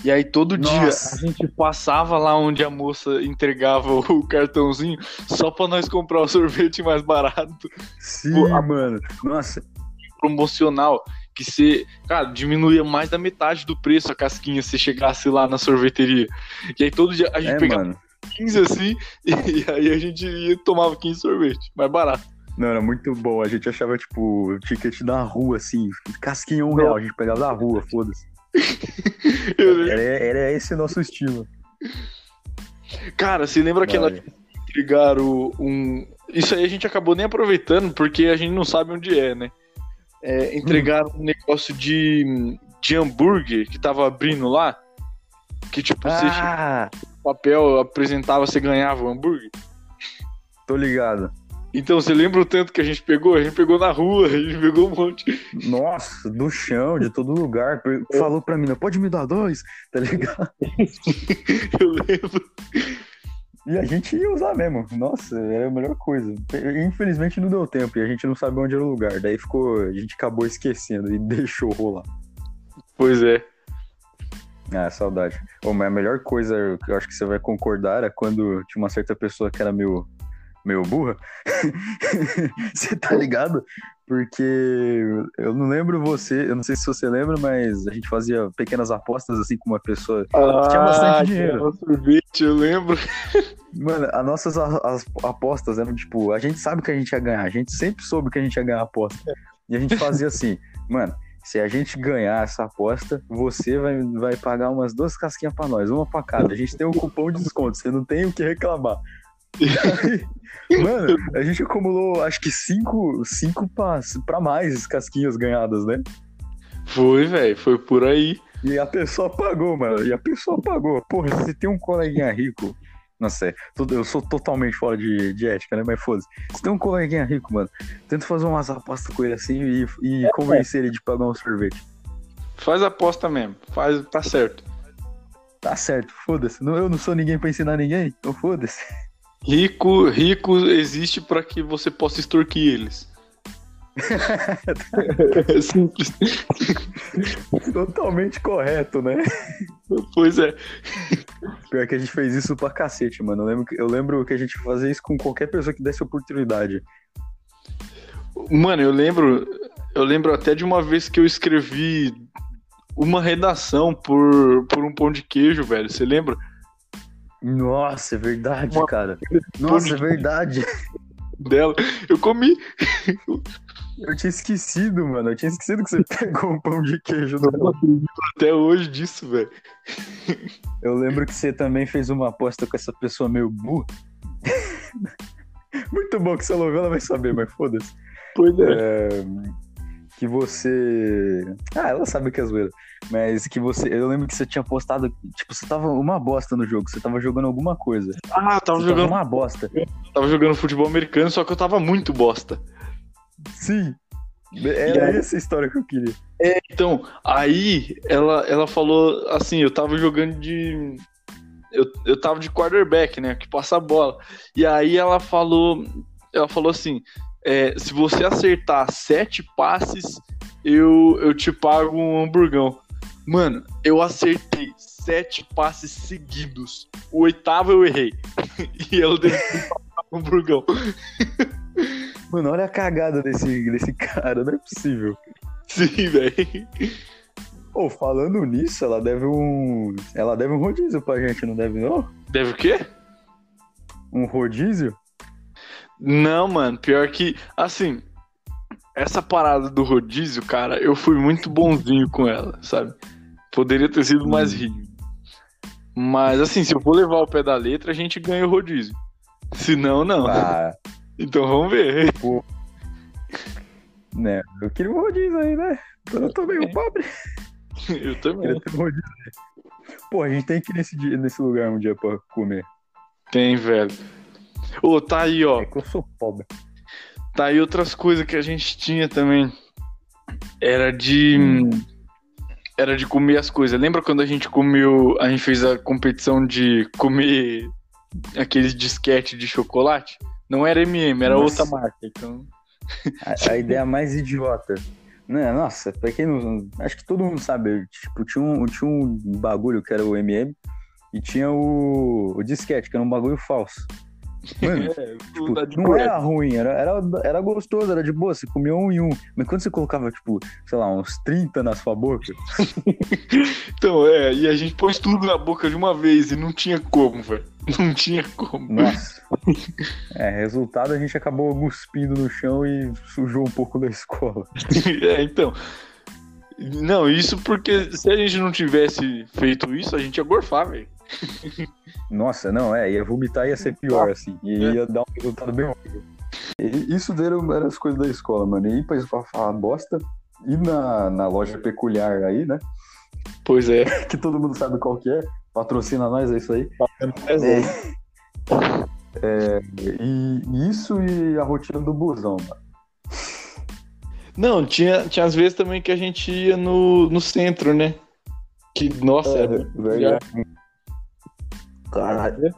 E aí todo Nossa. dia a gente passava lá onde a moça entregava o cartãozinho só pra nós comprar o sorvete mais barato, Sim, Pô, mano. Nossa, promocional, que você, cara, diminuía mais da metade do preço a casquinha se chegasse lá na sorveteria. E aí todo dia a gente é, pegava mano. 15 assim, e aí a gente ia tomava 15 sorvete, mais barato. Não, era muito bom. A gente achava, tipo, o ticket da rua, assim, casquinha um real. A gente pegava da rua, foda-se. Era, era esse o nosso estilo. Cara, você lembra aquela Vai. entregaram um. Isso aí a gente acabou nem aproveitando, porque a gente não sabe onde é, né? É, entregaram um negócio de, de hambúrguer que tava abrindo lá. Que tipo, você Ah, o papel apresentava, você ganhava o hambúrguer. tô ligado. Então, você lembra o tanto que a gente pegou? A gente pegou na rua, a gente pegou um monte. Nossa, do chão, de todo lugar. Per- Falou pra mim, não pode me dar dois, tá ligado? Eu lembro. E a gente ia usar mesmo. Nossa, era a melhor coisa. Infelizmente não deu tempo e a gente não sabe onde era o lugar. Daí ficou. A gente acabou esquecendo e deixou rolar. Pois é. Ah, saudade. Ô, mas a melhor coisa que eu acho que você vai concordar era quando tinha uma certa pessoa que era meio, meio burra. você tá ligado? Porque eu não lembro você, eu não sei se você lembra, mas a gente fazia pequenas apostas assim com uma pessoa. Tinha bastante dinheiro. sorvete, eu lembro. Mano, as nossas as apostas eram tipo, a gente sabe que a gente ia ganhar, a gente sempre soube que a gente ia ganhar a aposta. E a gente fazia assim, mano, se a gente ganhar essa aposta, você vai, vai pagar umas duas casquinhas pra nós, uma pra cada. A gente tem um cupom de desconto, você não tem o que reclamar. Mano, a gente acumulou acho que cinco, cinco pra, pra mais casquinhas ganhadas, né? Foi, velho, foi por aí. E a pessoa pagou, mano. E a pessoa pagou. Porra, se tem um coleguinha rico. Nossa, é, eu sou totalmente fora de, de ética, né? Mas foda-se. Se tem um coleguinha rico, mano, tenta fazer umas apostas com ele assim e, e convencer ele de pagar um sorvete. Faz aposta mesmo. Faz, tá certo. Tá certo, foda-se. Eu não sou ninguém pra ensinar ninguém, então foda-se. Rico, rico existe pra que você possa extorquir eles. é simples. Totalmente correto, né? Pois é. Pior que a gente fez isso pra cacete, mano. Eu lembro, que- eu lembro que a gente fazia isso com qualquer pessoa que desse oportunidade. Mano, eu lembro, eu lembro até de uma vez que eu escrevi uma redação por, por um pão de queijo, velho. Você lembra? Nossa, é verdade, Uma- cara. Nossa, é verdade. Dela. Eu comi. Eu tinha esquecido, mano. Eu tinha esquecido que você pegou um pão de queijo no Eu não acredito até hoje disso, velho. Eu lembro que você também fez uma aposta com essa pessoa meio burra. Muito bom que você logo ela vai saber, mas foda-se. Pois é. É, que você. Ah, ela sabe que é zoeira. Mas que você. Eu lembro que você tinha postado. Tipo, você tava uma bosta no jogo. Você tava jogando alguma coisa. Ah, eu tava Você jogando, uma bosta. tava jogando futebol americano, só que eu tava muito bosta. Sim. Era essa história que eu queria. Então, aí ela, ela falou assim, eu tava jogando de. Eu, eu tava de quarterback, né? Que passa a bola. E aí ela falou. Ela falou assim: é, se você acertar sete passes, eu, eu te pago um hamburgão. Mano, eu acertei sete passes seguidos. O oitavo eu errei. e ela deu um hamburgão. Mano, olha a cagada desse, desse cara. Não é possível. Sim, velho. Pô, falando nisso, ela deve um. Ela deve um rodízio pra gente, não deve, não? Deve o quê? Um rodízio? Não, mano, pior que, assim, essa parada do rodízio, cara, eu fui muito bonzinho com ela, sabe? Poderia ter sido mais Hum. rígido. Mas, assim, se eu for levar o pé da letra, a gente ganha o rodízio. Se não, não. Ah, Então vamos ver. Né? Eu queria um rodízio aí, né? Eu tô meio pobre. Eu também. Ter um. Pô, a gente tem que ir nesse, dia, nesse lugar um dia pra comer. Tem, velho. Ô, tá aí, ó. É que eu sou pobre. Tá aí outras coisas que a gente tinha também. Era de. Era de comer as coisas. Lembra quando a gente comeu. A gente fez a competição de comer aqueles disquete de chocolate? Não era MM, era Nossa. outra marca. Então. A, a ideia mais idiota. Né? Nossa, pra quem não. Acho que todo mundo sabe. Tipo, tinha um, tinha um bagulho que era o MM e tinha o, o disquete, que era um bagulho falso. Mano, É, Tipo, não era ruim, era, era, era gostoso, era de boa, você comia um em um. Mas quando você colocava, tipo, sei lá, uns 30 na sua boca, Então, é, e a gente pôs tudo na boca de uma vez e não tinha como, velho. Não tinha como. nossa. É, resultado, a gente acabou cuspindo no chão e sujou um pouco da escola. é, então. Não, isso porque se a gente não tivesse feito isso, a gente ia gorfar, velho. Nossa, não, é, ia vomitar ia ser pior, assim, e ia dar um resultado bem horrível. E isso eram, eram as coisas da escola, mano. E ir pra falar bosta, ir na, na loja peculiar aí, né? Pois é. Que todo mundo sabe qual que é. Patrocina nós, é isso aí. É. É, e e isso e a rotina do busão, mano. Não, tinha, tinha às vezes também que a gente ia no, no centro, né? Que, nossa, É, era verdade. Caralho.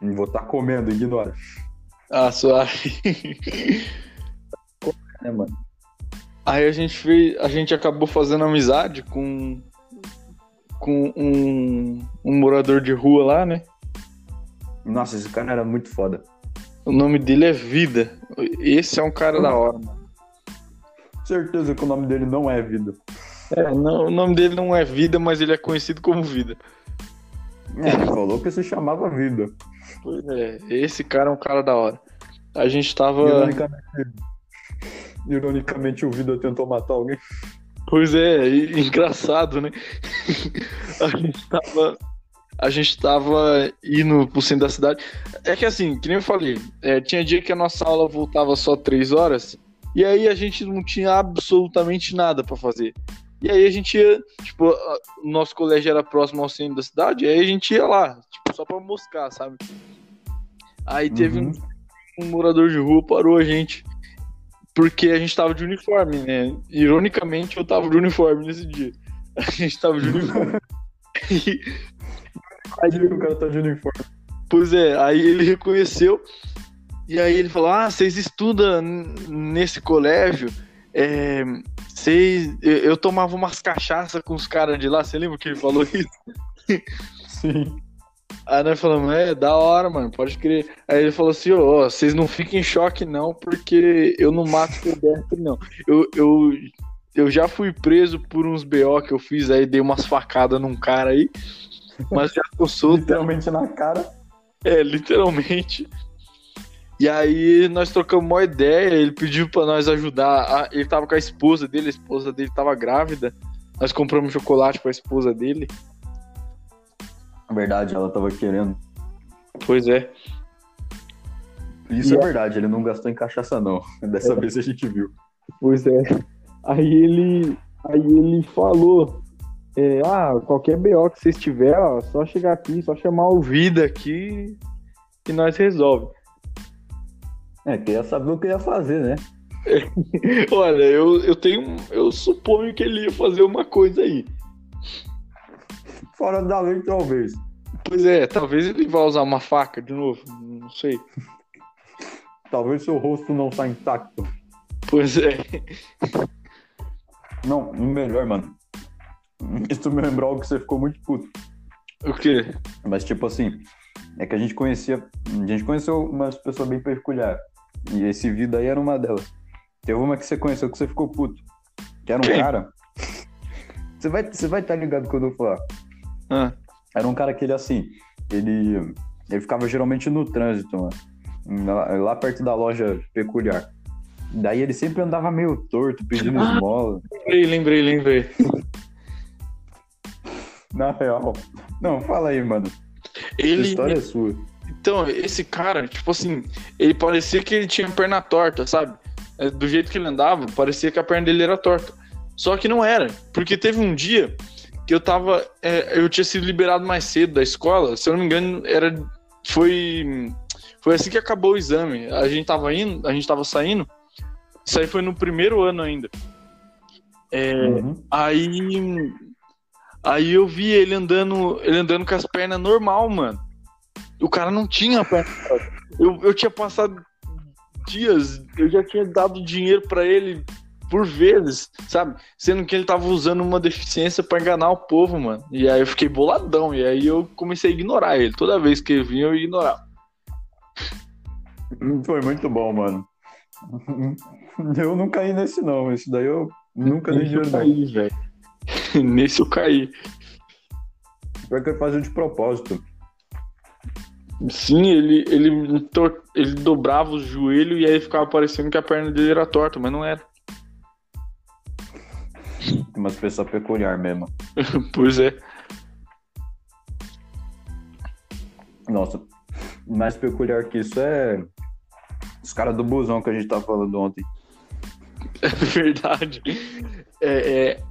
Vou estar comendo, ignora. Ah, suave. É, mano. Aí a gente fez. A gente acabou fazendo amizade com. Com um, um morador de rua lá, né? Nossa, esse cara era muito foda. O nome dele é Vida. Esse é um cara da hora, mano. Certeza que o nome dele não é Vida. É, não, o nome dele não é Vida, mas ele é conhecido como Vida. É, ele falou que se chamava Vida. Pois é, esse cara é um cara da hora. A gente tava. Ironicamente, ironicamente, o Vida tentou matar alguém. Pois é, e- engraçado, né? a gente tava. A gente tava indo pro centro da cidade. É que assim, que nem eu falei, é, tinha dia que a nossa aula voltava só três horas, e aí a gente não tinha absolutamente nada pra fazer. E aí a gente ia, tipo, a- nosso colégio era próximo ao centro da cidade, aí a gente ia lá, tipo, só pra moscar, sabe? Aí teve um, um morador de rua parou a gente. Porque a gente tava de uniforme, né? Ironicamente, eu tava de uniforme nesse dia. A gente tava de uniforme. E, Aí o cara tá de uniforme. pois é, aí ele reconheceu. E aí ele falou: Ah, vocês estudam nesse colégio? É, vocês, eu, tomava umas cachaças com os caras de lá. Você lembra que ele falou isso? Sim. Aí nós falamos, é, da hora, mano, pode crer. Aí ele falou assim, ó, vocês não fiquem em choque não, porque eu não mato pedestre, não. Eu, eu, eu já fui preso por uns BO que eu fiz aí, dei umas facadas num cara aí, mas já tô solto, Literalmente na cara. é, literalmente. E aí nós trocamos uma ideia, ele pediu pra nós ajudar, a- ele tava com a esposa dele, a esposa dele tava grávida, nós compramos chocolate pra esposa dele. Na verdade, ela tava querendo. Pois é. Isso E é a- verdade, ele não gastou em cachaça, não. Dessa vez a gente viu. Pois é. Aí ele, aí ele falou, é, ah, qualquer BO que vocês tiver, ó, só chegar aqui, só chamar o Vida aqui e nós resolve. É, queria saber o que ia fazer, né? Olha, eu, eu tenho. Eu suponho que ele ia fazer uma coisa aí. Fora da lei, talvez. Pois é, talvez ele vá usar uma faca de novo. Não sei. Talvez seu rosto não tá intacto. Pois é. Não, melhor, mano. Isso me lembrou algo que você ficou muito puto. O quê? Mas, tipo assim, é que a gente conhecia. A gente conheceu umas pessoas bem peculiares. E esse vida aí era uma delas. Teve uma que você conheceu que você ficou puto. Que era um Quem? cara. Você vai estar você vai tá ligado quando eu falar. Ah, Era um cara que ele assim. Ele. Ele ficava geralmente no trânsito, mano. Lá, lá perto da loja peculiar. Daí ele sempre andava meio torto, pedindo Ah. esmola. lembrei, lembrei, lembrei. Na real. Não, fala aí, mano. A Ele. história é sua. Então, esse cara, tipo assim, ele parecia que ele tinha perna torta, sabe? É, Do jeito que ele andava, parecia que a perna dele era torta. Só que não era, porque teve um dia que eu tava. é, eu tinha sido liberado mais cedo da escola, se eu não me engano, era. Foi. Foi assim que acabou o exame. A gente tava indo, a gente tava saindo. Isso aí foi no primeiro ano ainda. É, Uhum. Aí. Aí eu vi ele andando. Ele andando com as pernas normal, mano. O cara não tinha perna. Eu, eu tinha passado dias, eu já tinha dado dinheiro pra ele por vezes, sabe? Sendo que ele tava usando uma deficiência pra enganar o povo, mano. E aí eu fiquei boladão. E aí eu comecei a ignorar ele. Toda vez que ele vinha, eu ignorava. Foi muito bom, mano. Eu não caí nesse, não. Esse daí eu nunca eu dinheiro, não. caí, velho. Nesse eu caí. Pior que ele fazia de propósito. Sim, ele, ele, tor- ele dobrava o joelho e aí ficava parecendo que a perna dele era torta, mas não era. Tem umas pessoas peculiar mesmo. Pois é. Nossa, mais peculiar que isso é os caras do busão que a gente tava falando ontem. É verdade. É, é,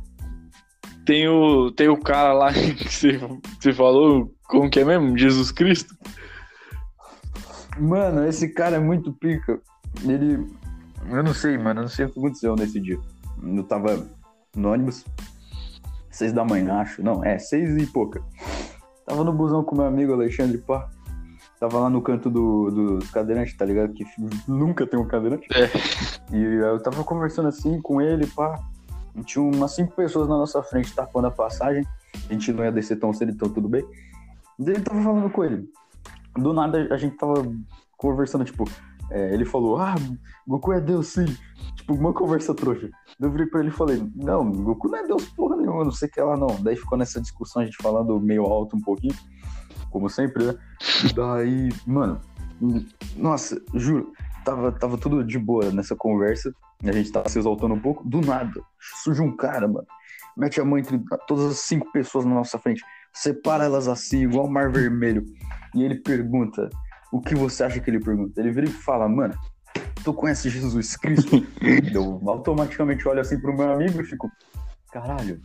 tem, o, tem o cara lá que você, que você falou, como que é mesmo? Jesus Cristo? Mano, esse cara é muito pica. Ele. Eu não sei, mano. Eu não sei o que aconteceu nesse dia. Eu tava no ônibus, seis da manhã, acho. Não, é, seis e pouca. Tava no busão com meu amigo Alexandre Pá. Tava lá no canto do, dos cadeirantes, tá ligado? Que nunca tem um cadeirante. É. E eu tava conversando assim com ele, pá. E Tinha umas cinco pessoas na nossa frente tapando a passagem. A gente não ia descer tão cedo, então tudo bem. E ele tava falando com ele. Do nada a gente tava conversando, tipo, é, ele falou, ah, Goku é Deus sim. Tipo, uma conversa trouxa. Eu virei pra ele e falei, não, Goku não é Deus porra nenhuma, não sei o que lá não. Daí ficou nessa discussão, a gente falando meio alto um pouquinho, como sempre, né? Daí, mano, nossa, juro, tava, tava tudo de boa nessa conversa. A gente tava se exaltando um pouco. Do nada, surge um cara, mano. Mete a mão entre todas as cinco pessoas na nossa frente. Separa elas assim, igual mar vermelho. E ele pergunta: O que você acha que ele pergunta? Ele vira e fala: Mano, tu conhece Jesus Cristo? Eu automaticamente olho assim pro meu amigo e fico: Caralho,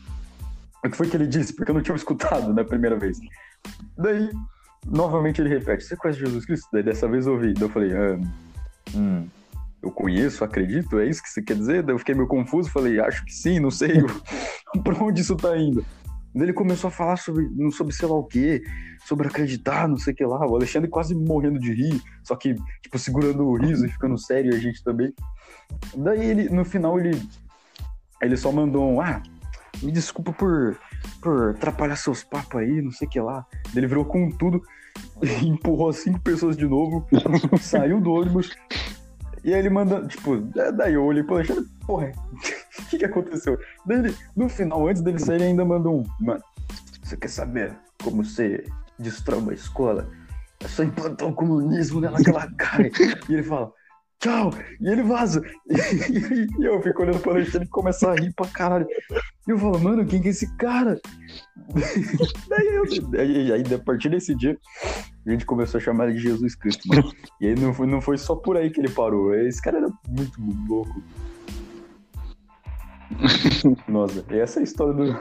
o que foi que ele disse? Porque eu não tinha escutado na primeira vez. Daí, novamente ele repete: Você conhece Jesus Cristo? Daí dessa vez eu ouvi. Daí eu falei: ah, hum, eu conheço, acredito, é isso que você quer dizer? Daí eu fiquei meio confuso, falei, acho que sim, não sei pra onde isso tá indo. Ele começou a falar sobre, sobre sei lá o quê, sobre acreditar, não sei o que lá. O Alexandre quase morrendo de rir, só que, tipo, segurando o riso e ficando sério, e a gente também. Daí ele, no final, ele, ele só mandou um, ah, me desculpa por, por atrapalhar seus papos aí, não sei o que lá. Ele virou com tudo, empurrou cinco pessoas de novo, saiu do ônibus. E aí ele manda, tipo, daí eu olhei pro Alexandre, porra, que, que aconteceu? Daí ele, no final, antes dele sair, ele ainda mandou um, mano, você quer saber como você destrói uma escola? É só implantar o comunismo nela que ela cai. E ele fala, tchau, e ele vaza. E, eu fico olhando pro Alexandre e começa a rir pra caralho. E eu falo, mano, quem que é esse cara? daí, eu, aí, aí, a partir desse dia, a gente começou a chamar ele de Jesus Cristo, mano. E aí não foi, não foi só por aí que ele parou. Esse cara era muito louco. Nossa, e essa é a história do,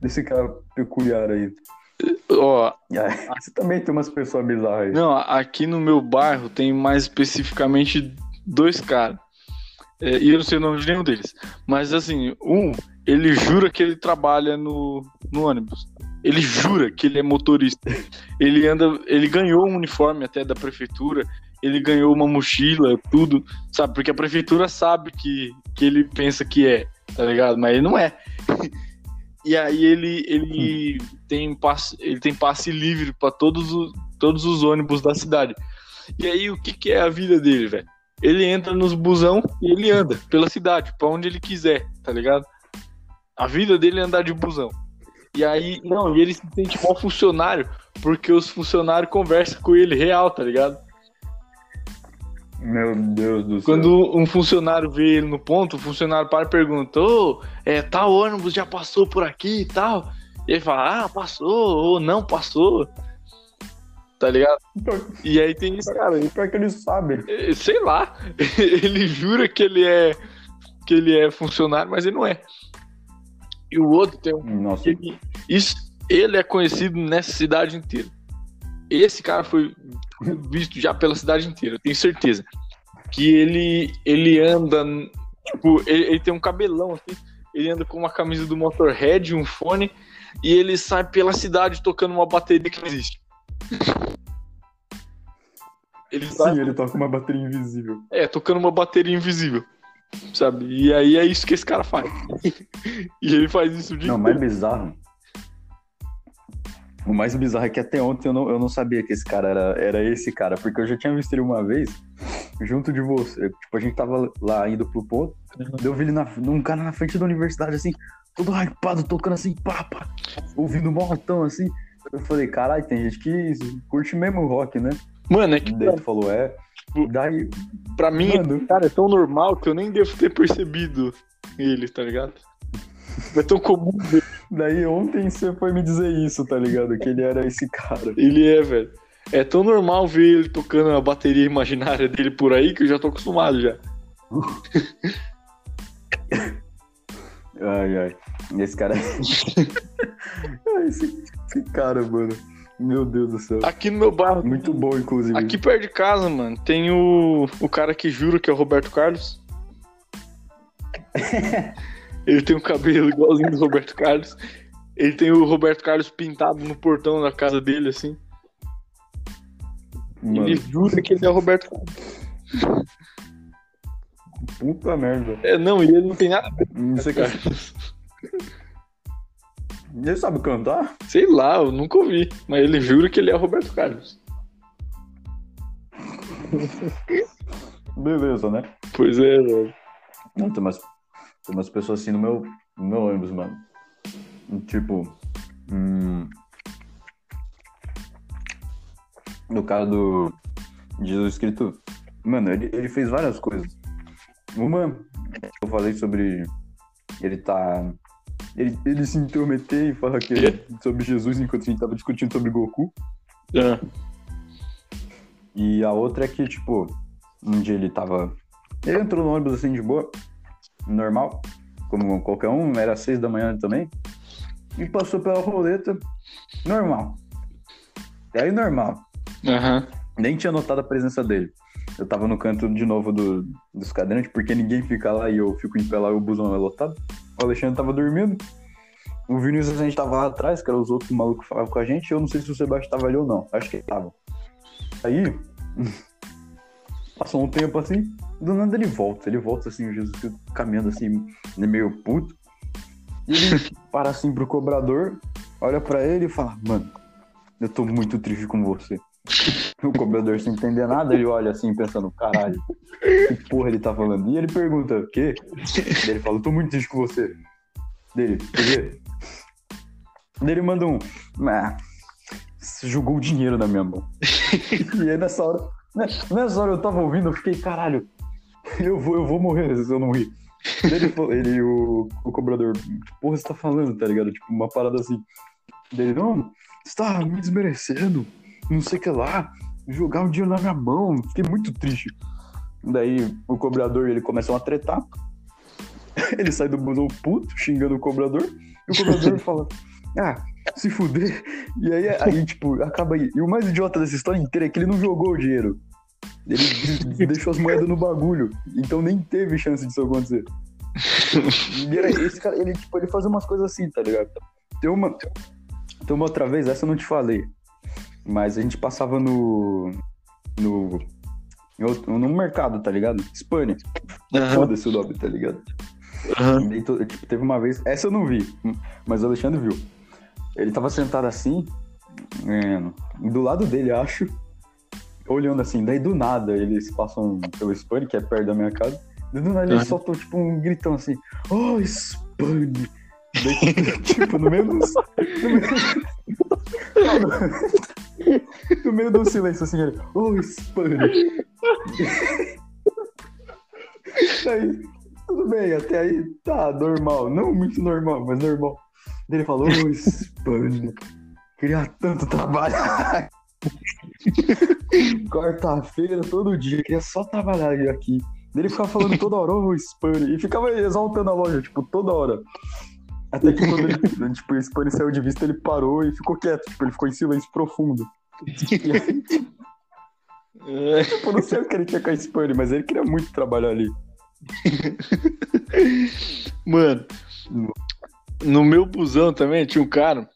desse cara peculiar aí. Ó, aí, Você também tem umas pessoas bizarras aí. não, aqui no meu bairro tem mais especificamente dois caras. É, e eu não sei o nome de nenhum deles. Mas assim, um, ele jura que ele trabalha no, no ônibus. Ele jura que ele é motorista. Ele anda. Ele ganhou um uniforme até da prefeitura. Ele ganhou uma mochila, tudo. Sabe? Porque a prefeitura sabe que, que ele pensa que é, tá ligado? Mas ele não é. E aí ele, ele, tem, passe, ele tem passe livre para todos os, todos os ônibus da cidade. E aí o que, que é a vida dele, velho? Ele entra nos busão e ele anda pela cidade, pra onde ele quiser, tá ligado? A vida dele é andar de busão. E aí, não, e ele se sente mal funcionário, porque os funcionários conversam com ele real, tá ligado? Meu Deus do céu. Quando um funcionário vê ele no ponto, o funcionário para e pergunta: Ô, é, tal ônibus já passou por aqui e tal. E ele fala: Ah, passou, ou não passou. tá ligado? E aí tem isso, Cara, e pior que ele sabe. eh, sei lá, ele jura que ele é que ele é funcionário, mas ele não é. E o outro tem um Nossa. ele, isso, ele é conhecido nessa cidade inteira. Esse cara foi visto já pela cidade inteira, eu tenho certeza. Que ele ele anda, tipo, ele, ele tem um cabelão assim, ele anda com uma camisa do Motorhead, um fone, e ele sai pela cidade tocando uma bateria que não existe. Ele sai, Sim, ele toca uma bateria invisível. é, tocando uma bateria invisível. Sabe? E aí é isso que esse cara faz. e ele faz isso de Não, o mais bizarro. O mais bizarro é que até ontem eu não, eu não sabia que esse cara era, era esse cara, porque eu já tinha visto ele uma vez, junto de você. Tipo, a gente tava lá indo pro ponto, daí eu vi ele na, num cara na frente da universidade, assim, todo hypado, tocando assim, pá, pá, ouvindo mó altão, assim. Eu falei, caralho, tem gente que curte mesmo rock, né? Mano, é que Daí tu falou, é. Daí, pra mim, mano, Cara, é tão normal que eu nem devo ter percebido ele, tá ligado? É tão comum ver. daí ontem você foi me dizer isso, tá ligado? Que ele era esse cara. Ele é, velho. É tão normal ver ele tocando a bateria imaginária dele por aí que eu já tô acostumado já. Ai, ai. Esse cara. Ai, esse, esse cara, mano. Meu Deus do céu. Aqui no meu bairro, Muito bom, inclusive. aqui perto de casa, mano, tem o, o cara que jura que é o Roberto Carlos. ele tem um cabelo igualzinho do Roberto Carlos. Ele tem o Roberto Carlos pintado no portão da casa dele, assim. Mano, Ele jura que ele é o Roberto Carlos. puta merda. É, não, e ele não tem nada a ver Não sei com o Carlos. Ele sabe cantar? Sei lá, eu nunca ouvi. Mas ele jura que ele é o Roberto Carlos. Beleza, né? Pois é, velho. Não, tem umas, pessoas assim no meu, no meu ônibus, mano. Tipo. Hum, no caso do Jesus Cristo. Mano, ele, ele fez várias coisas. Uma, eu falei sobre ele tá. Ele, ele se intrometer e falar que é sobre Jesus enquanto a gente tava discutindo sobre Goku. Ah, E a outra é que, tipo, um dia ele tava. Ele entrou no ônibus assim de boa, normal, como qualquer um, era seis da manhã também, e passou pela roleta, normal. E aí, normal. Aham. Nem tinha notado a presença dele. Eu tava no canto de novo do, dos cadeirantes, porque ninguém fica lá e eu fico em pé lá e o busão é lotado. O Alexandre tava dormindo. O Vinícius a gente tava lá atrás, que eram os outros malucos que falavam com a gente. Eu não sei se o Sebastião tava ali ou não. Acho que ele tava. Aí, passou um tempo assim, do nada ele volta. Ele volta assim, o Jesus Cristo caminhando assim, meio puto. E ele para assim pro cobrador, olha pra ele e fala: Mano, eu tô muito triste com você. O cobrador sem entender nada, ele olha assim, pensando, caralho, que porra ele tá falando? E ele pergunta, o quê? Daí ele fala, eu tô muito triste com você. Dele, quer ver? Daí ele manda um, ah, jogou o dinheiro na minha mão. e aí nessa hora, né, nessa hora eu tava ouvindo, eu fiquei, caralho, eu vou, eu vou morrer se eu não rir. Ele, falou- ele o, o cobrador, porra você tá falando, tá ligado? Tipo, uma parada assim. Daí ele, não, você tá me desmerecendo, não sei o que lá, jogar o dinheiro na minha mão, fiquei muito triste. Daí o cobrador e ele começam a tretar. Ele sai do busão puto, xingando o cobrador, e o cobrador fala, ah, se fuder. E aí, aí, tipo, acaba aí. E o mais idiota dessa história inteira é que ele não jogou o dinheiro. Ele deixou as moedas no bagulho. Então nem teve chance disso acontecer. Era- esse cara, ele, tipo, ele fazia umas coisas assim, tá ligado? Tem uma, tem uma outra vez, essa eu não te falei. Mas a gente passava no. No. No mercado, tá ligado? Espanha. Aham. Foda-se o nome, tá ligado? E to- tipo, teve uma vez, essa eu não vi, mas o Alexandre viu. Ele tava sentado assim, é, do lado dele, acho, olhando assim, daí do nada eles passam pelo Spani, que é perto da minha casa, e do nada ele Aham. soltou tipo um gritão assim, oh, Spani! Daí, tipo, no meio do. No meio, no meio do silêncio, assim, ele, oh, Spani! Aí, tudo bem, até aí tá normal. Não muito normal, mas normal. Daí Ele falou, ô, Spani, queria tanto trabalhar. Quarta-feira, todo dia, queria só trabalhar aqui. Ele ficava falando toda hora, ô, oh, Spani, e ficava exaltando a loja, tipo, toda hora. Até que quando ele, tipo, o Spani saiu de vista, ele parou e ficou quieto, tipo, ele ficou em silêncio profundo. É. tipo, não sei o que ele tinha com a Spani, mas ele queria muito trabalhar ali. Mano, no meu busão também tinha um cara.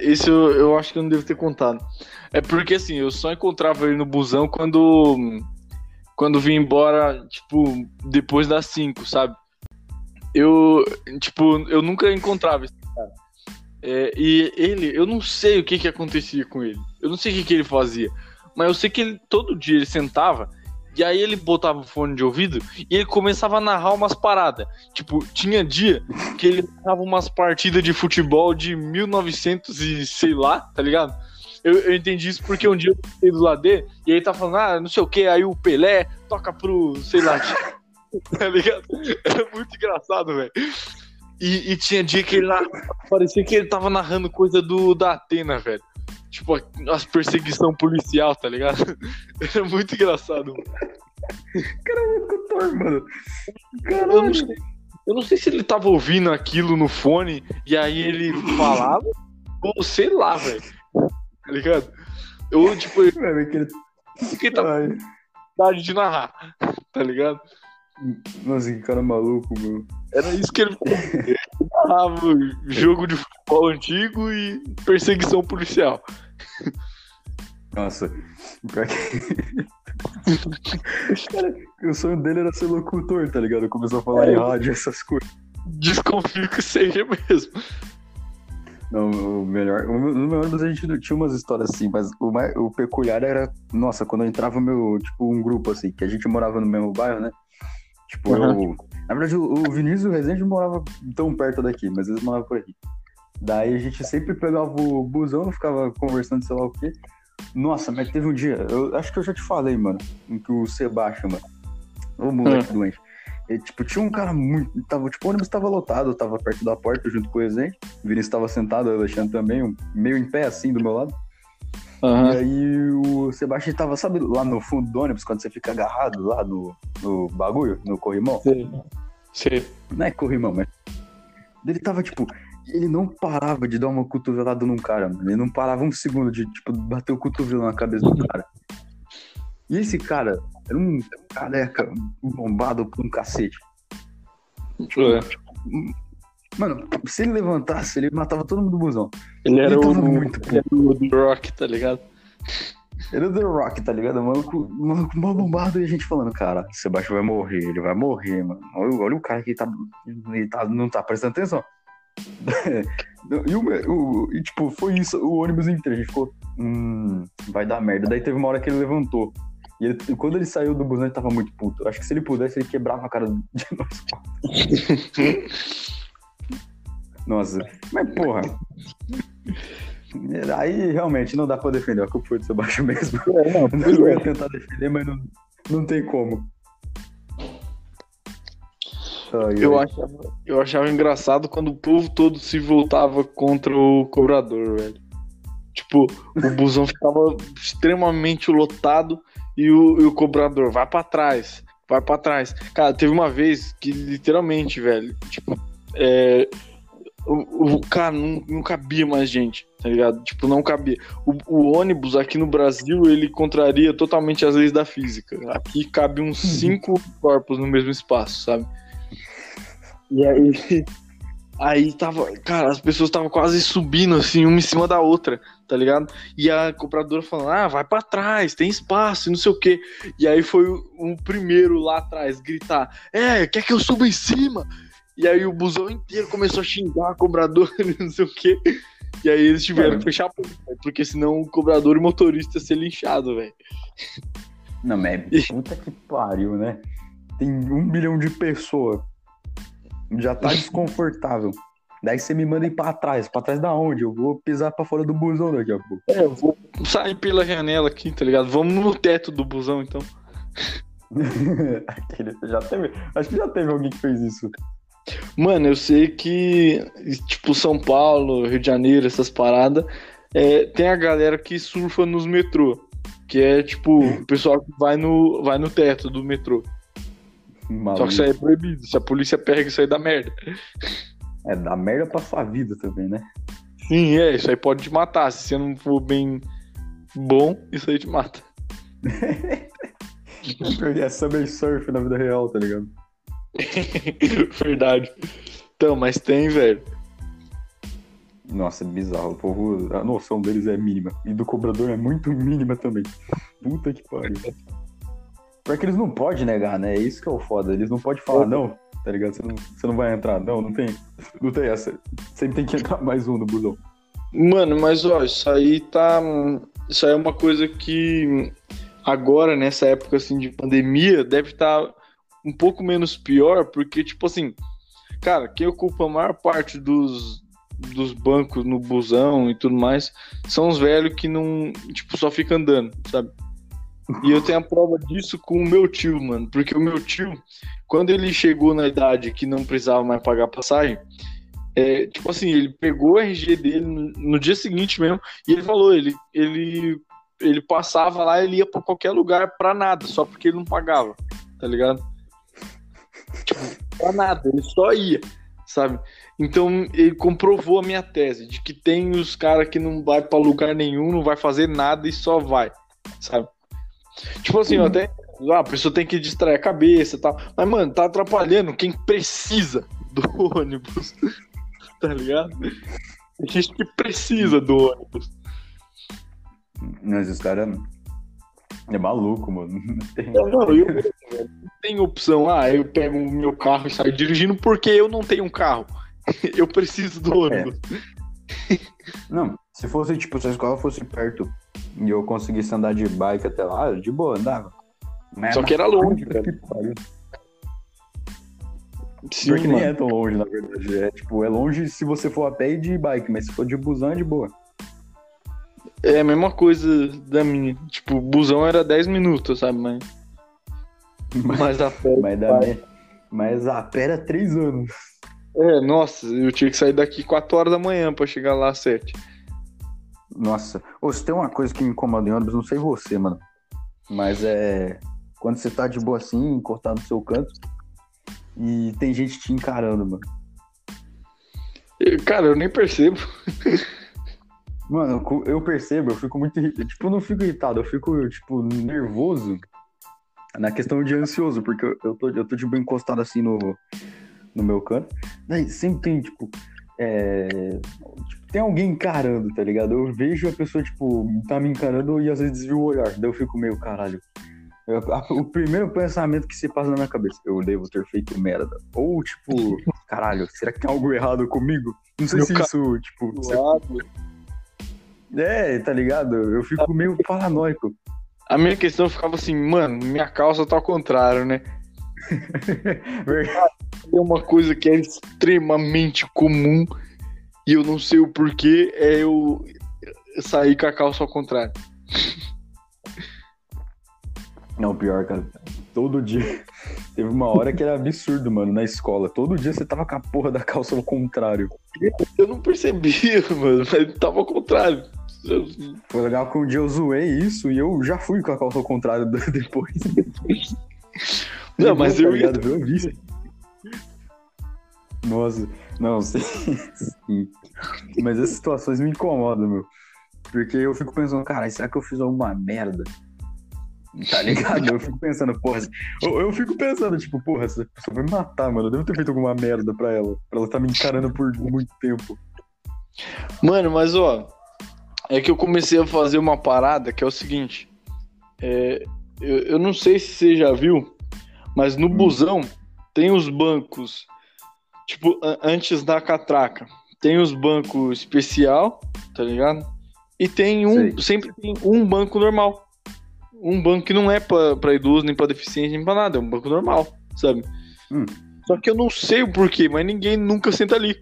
Esse eu, eu acho que eu não devo ter contado. É porque assim, eu só encontrava ele no busão quando. Quando vim embora, tipo, depois das 5, sabe? Eu, tipo, eu nunca encontrava esse cara. É, e ele, eu não sei o que que acontecia com ele. Eu não sei o que que ele fazia. Mas eu sei que ele, todo dia ele sentava e aí ele botava o fone de ouvido e ele começava a narrar umas paradas. Tipo, tinha dia que ele narrava umas partidas de futebol de 1900 e sei lá, tá ligado? Eu, eu entendi isso porque um dia eu fiquei do lado dele e aí tá falando, ah, não sei o que, aí o Pelé toca pro, sei lá, tá ligado? Era muito engraçado, velho. E, e, tinha dia que ele parecia que ele tava narrando coisa do da Atena, velho. Tipo, as perseguição policial, tá ligado? Era muito engraçado. Mano. Cara, é cantor, mano. Caralho. Eu não, sei, eu não sei se ele tava ouvindo aquilo no fone e aí ele falava, ou sei lá, velho. Tá ligado? Eu, tipo, ele, que ele tava de narrar, tá ligado? Nossa, que cara maluco, meu. Era isso que ele narrava jogo de futebol antigo e perseguição policial. Nossa, cara, o sonho dele era ser locutor, tá ligado? Começou a falar é, em rádio, essas coisas. Desconfio que seja mesmo. Não, o melhor. No ônibus a gente tinha umas histórias assim, mas o, mais, o peculiar era. Nossa, quando entrava meu. Tipo, um grupo assim, que a gente morava no mesmo bairro, né? Tipo, uhum. eu. Na verdade, o Vinícius e o Rezende morava tão perto daqui, mas eles moravam por aqui. Daí a gente sempre pegava o busão, ficava conversando, sei lá o quê. Nossa, mas teve um dia, eu acho que eu já te falei, mano, em que o Sebastião, mano, o moleque hum. doente. Ele, tipo, tinha um cara muito. Tava, tipo, o ônibus tava lotado, tava perto da porta junto com o Rezende. O Vinícius tava sentado, o Alexandre também, meio em pé assim do meu lado. Uhum. E aí o Sebastião tava, sabe, lá no fundo do ônibus, quando você fica agarrado lá no, no bagulho, no corrimão? Sim. Sim. Não é corrimão, mas. Ele tava, tipo, ele não parava de dar uma cotovelada num cara, mano. Ele não parava um segundo de, tipo, bater o cotovelo na cabeça do cara. E esse cara era um careca bombado por um cacete. É. Mano, se ele levantasse, ele matava todo mundo do busão. Ele era ele o, muito era o The Rock, tá ligado? Ele é o The Rock, tá ligado? O maluco, maluco mal bombado e a gente falando, cara, Sebastião vai morrer, ele vai morrer, mano. Olha, olha o cara que tá, ele tá, não tá prestando atenção. e, o, o, e, tipo, foi isso, o ônibus inteiro. A gente ficou, hum, vai dar merda. Daí teve uma hora que ele levantou. E ele, quando ele saiu do busão, ele tava muito puto. Acho que se ele pudesse, ele quebrava a cara de nós Nossa, mas porra. Aí realmente não dá pra defender. A culpa foi do Sebastião mesmo. É, não, eu ia tentar defender, mas não, não tem como. Eu. Achava, eu achava engraçado quando o povo todo se voltava contra o cobrador, velho. Tipo, o busão ficava extremamente lotado e o, e o cobrador vai para trás, vai para trás. Cara, teve uma vez que literalmente, velho, tipo, é, o, o cara não, não cabia mais gente, tá ligado? Tipo, não cabia. O, o, ônibus aqui no Brasil, ele contraria totalmente as leis da física. Aqui cabe uns uhum. cinco corpos no mesmo espaço, sabe? E aí. Aí tava. Cara, as pessoas estavam quase subindo, assim, uma em cima da outra, tá ligado? E a compradora falando: ah, vai para trás, tem espaço, não sei o quê. E aí foi um primeiro lá atrás gritar: é, quer que eu suba em cima? E aí o busão inteiro começou a xingar a cobradora, não sei o quê. E aí eles tiveram que fechar a porta, porque senão o cobrador e o motorista ia ser linchado, velho. Não, mas puta que pariu, né? Tem um bilhão de pessoas já tá desconfortável. Daí você me manda ir pra trás. Pra trás da onde? Eu vou pisar pra fora do busão daqui a pouco. É, eu vou sair pela janela aqui, tá ligado? Vamos no teto do busão, então. já teve, acho que já teve alguém que fez isso. Mano, eu sei que, tipo, São Paulo, Rio de Janeiro, essas paradas, é, tem a galera que surfa nos metrô. Que é tipo o pessoal que vai no, vai no teto do metrô. Maluco. Só que isso aí é proibido. Se a polícia pega, isso aí dá merda. É, dá merda pra sua vida também, né? Sim, é, isso aí pode te matar. Se você não for bem bom, isso aí te mata. É Summer Surf na vida real, tá ligado? Verdade. Então, mas tem, velho. Nossa, é bizarro. O povo, a noção deles é mínima. E do cobrador é muito mínima também. Puta que pariu. Porque eles não podem negar, né? É isso que é o foda. Eles não podem falar, não, tá ligado? Você não, você não vai entrar. Não, não tem. Não tem essa. Sempre tem que entrar mais um no busão. Mano, mas ó, isso aí tá. Isso aí é uma coisa que agora, nessa época assim de pandemia, deve estar um pouco menos pior, porque, tipo assim, cara, quem ocupa a maior parte dos, dos bancos no busão e tudo mais são os velhos que não, tipo, só fica andando, sabe? E eu tenho a prova disso com o meu tio, mano. Porque o meu tio, quando ele chegou na idade que não precisava mais pagar passagem, é, tipo assim, ele pegou o RG dele no, no dia seguinte mesmo e ele falou, ele, ele, ele passava lá, ele ia pra qualquer lugar pra nada, só porque ele não pagava, tá ligado? Tipo, pra nada, ele só ia, sabe? Então ele comprovou a minha tese de que tem os caras que não vai pra lugar nenhum, não vai fazer nada e só vai, sabe? Tipo assim, eu até. Ah, a pessoa tem que distrair a cabeça e tal. Mas, mano, tá atrapalhando quem precisa do ônibus. tá ligado? Tem gente que precisa do ônibus. Mas os caras. É maluco, mano. Não tem- Não, não, não tenho opção. Ah, eu pego o meu carro e saio dirigindo porque eu não tenho um carro. Eu preciso do ônibus. Não, se fosse, tipo, se a escola fosse perto e eu conseguisse andar de bike até lá, de boa, andava. Mas Só que era longe, cara. Sim, Porque nem mano. é tão longe, na verdade. É tipo, é longe se você for a pé e de bike, mas se for de busão é de boa. É a mesma coisa da minha. Tipo, busão era 10 minutos, sabe? Mas, mas a pé. Mas, dá, mas a três anos. É, nossa, eu tinha que sair daqui 4 horas da manhã pra chegar lá às 7. Nossa. Ô, se tem uma coisa que me incomoda em ônibus, não sei você, mano. Mas é. Quando você tá de boa assim, encostado no seu canto, e tem gente te encarando, mano. Eu- Cara, eu nem percebo. Mano, eu percebo, eu fico muito irritado. Tipo, eu não fico irritado, eu fico, tipo, nervoso na questão de ansioso, porque eu, eu, tô, eu tô, tipo, encostado assim no, no meu canto. Daí sempre tem, tipo, é, tipo, tem alguém encarando, tá ligado? Eu vejo a pessoa, tipo, tá me encarando e às vezes desvio o olhar. Daí eu fico meio, caralho. Eu- a- o primeiro pensamento que se passa na minha cabeça, eu devo ter feito merda. Ou, tipo, caralho, será que tem algo errado comigo? Não sei Meu se isso, tipo, você é, tá ligado? Eu fico meio paranoico. A minha questão ficava assim, mano, minha calça tá ao contrário, né? É uma coisa que é extremamente comum e eu não sei o porquê, é eu sair com a calça ao contrário. Não, pior, cara. Todo dia. Teve uma hora que era absurdo, mano, na escola. Todo dia você tava com a porra da calça ao contrário. Eu não percebia, mano, mas tava ao contrário. Eu- Foi legal que um dia eu zoei isso e eu já fui com a calça ao contrário depois. Não, mas Tá eu ia. Virou vício. Nossa, não, sim, sim. Mas essas situações me incomodam, meu. Porque eu fico pensando, cara, será que eu fiz alguma merda? Tá ligado? Eu fico pensando, porra. Eu, eu fico pensando, tipo, porra, essa pessoa vai me matar, mano. Eu devo ter feito alguma merda pra ela. Pra ela estar me encarando por muito tempo. Mano, mas ó, é que eu comecei a fazer uma parada que é o seguinte. é, eu, eu não sei se você já viu, mas no busão tem os bancos, tipo, antes da catraca, tem os bancos especial, tá ligado? E tem um, sempre tem um banco normal. Um banco que não é pra, pra idoso, nem pra deficiente, nem pra nada, é um banco normal, sabe? Hum. Só que eu não sei o porquê, mas ninguém nunca senta ali.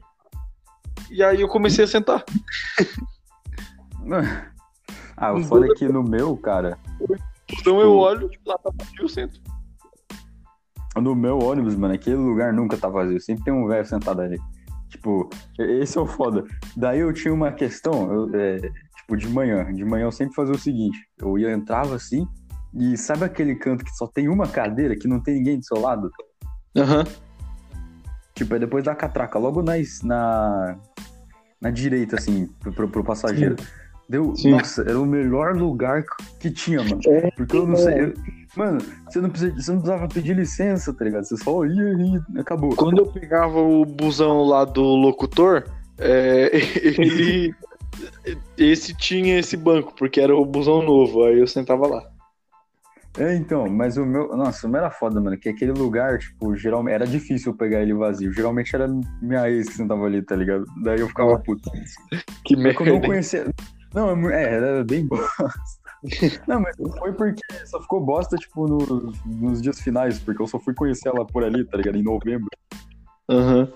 E aí eu comecei a sentar. Ah, o foda é que no meu, cara, Então eu olho, tipo, lá tá vazio, eu sento. No meu ônibus, mano, aquele lugar nunca tá vazio. Sempre tem um velho sentado ali. Tipo, esse é o foda. Daí eu tinha uma questão, eu, é, tipo, de manhã. De manhã eu sempre fazia o seguinte: eu ia, entrava assim, e sabe aquele canto que só tem uma cadeira, que não tem ninguém do seu lado? Aham. Tipo, é depois da catraca, logo na, na, na direita, assim, pro, pro, pro passageiro. Deu, Sim. nossa, era o melhor lugar que tinha, mano. É, Porque eu não sei. eu- mano, você não, precisa, você não precisava pedir licença, tá ligado? Você só ia e acabou. Quando eu pegava o busão lá do locutor, é, ele. Esse tinha esse banco, porque era o busão novo, aí eu sentava lá. É, então, mas o meu. Nossa, o meu era foda, mano. Que aquele lugar, tipo, geralmente. Era difícil pegar ele vazio. Geralmente era minha ex que sentava ali, tá ligado? Daí eu ficava puto. Que Só que eu não merda. conhecia. Não, é é, era bem bosta. Não, mas foi porque só ficou bosta, tipo, no- nos dias finais, porque eu só fui conhecer ela por ali, tá ligado? Em novembro. Aham.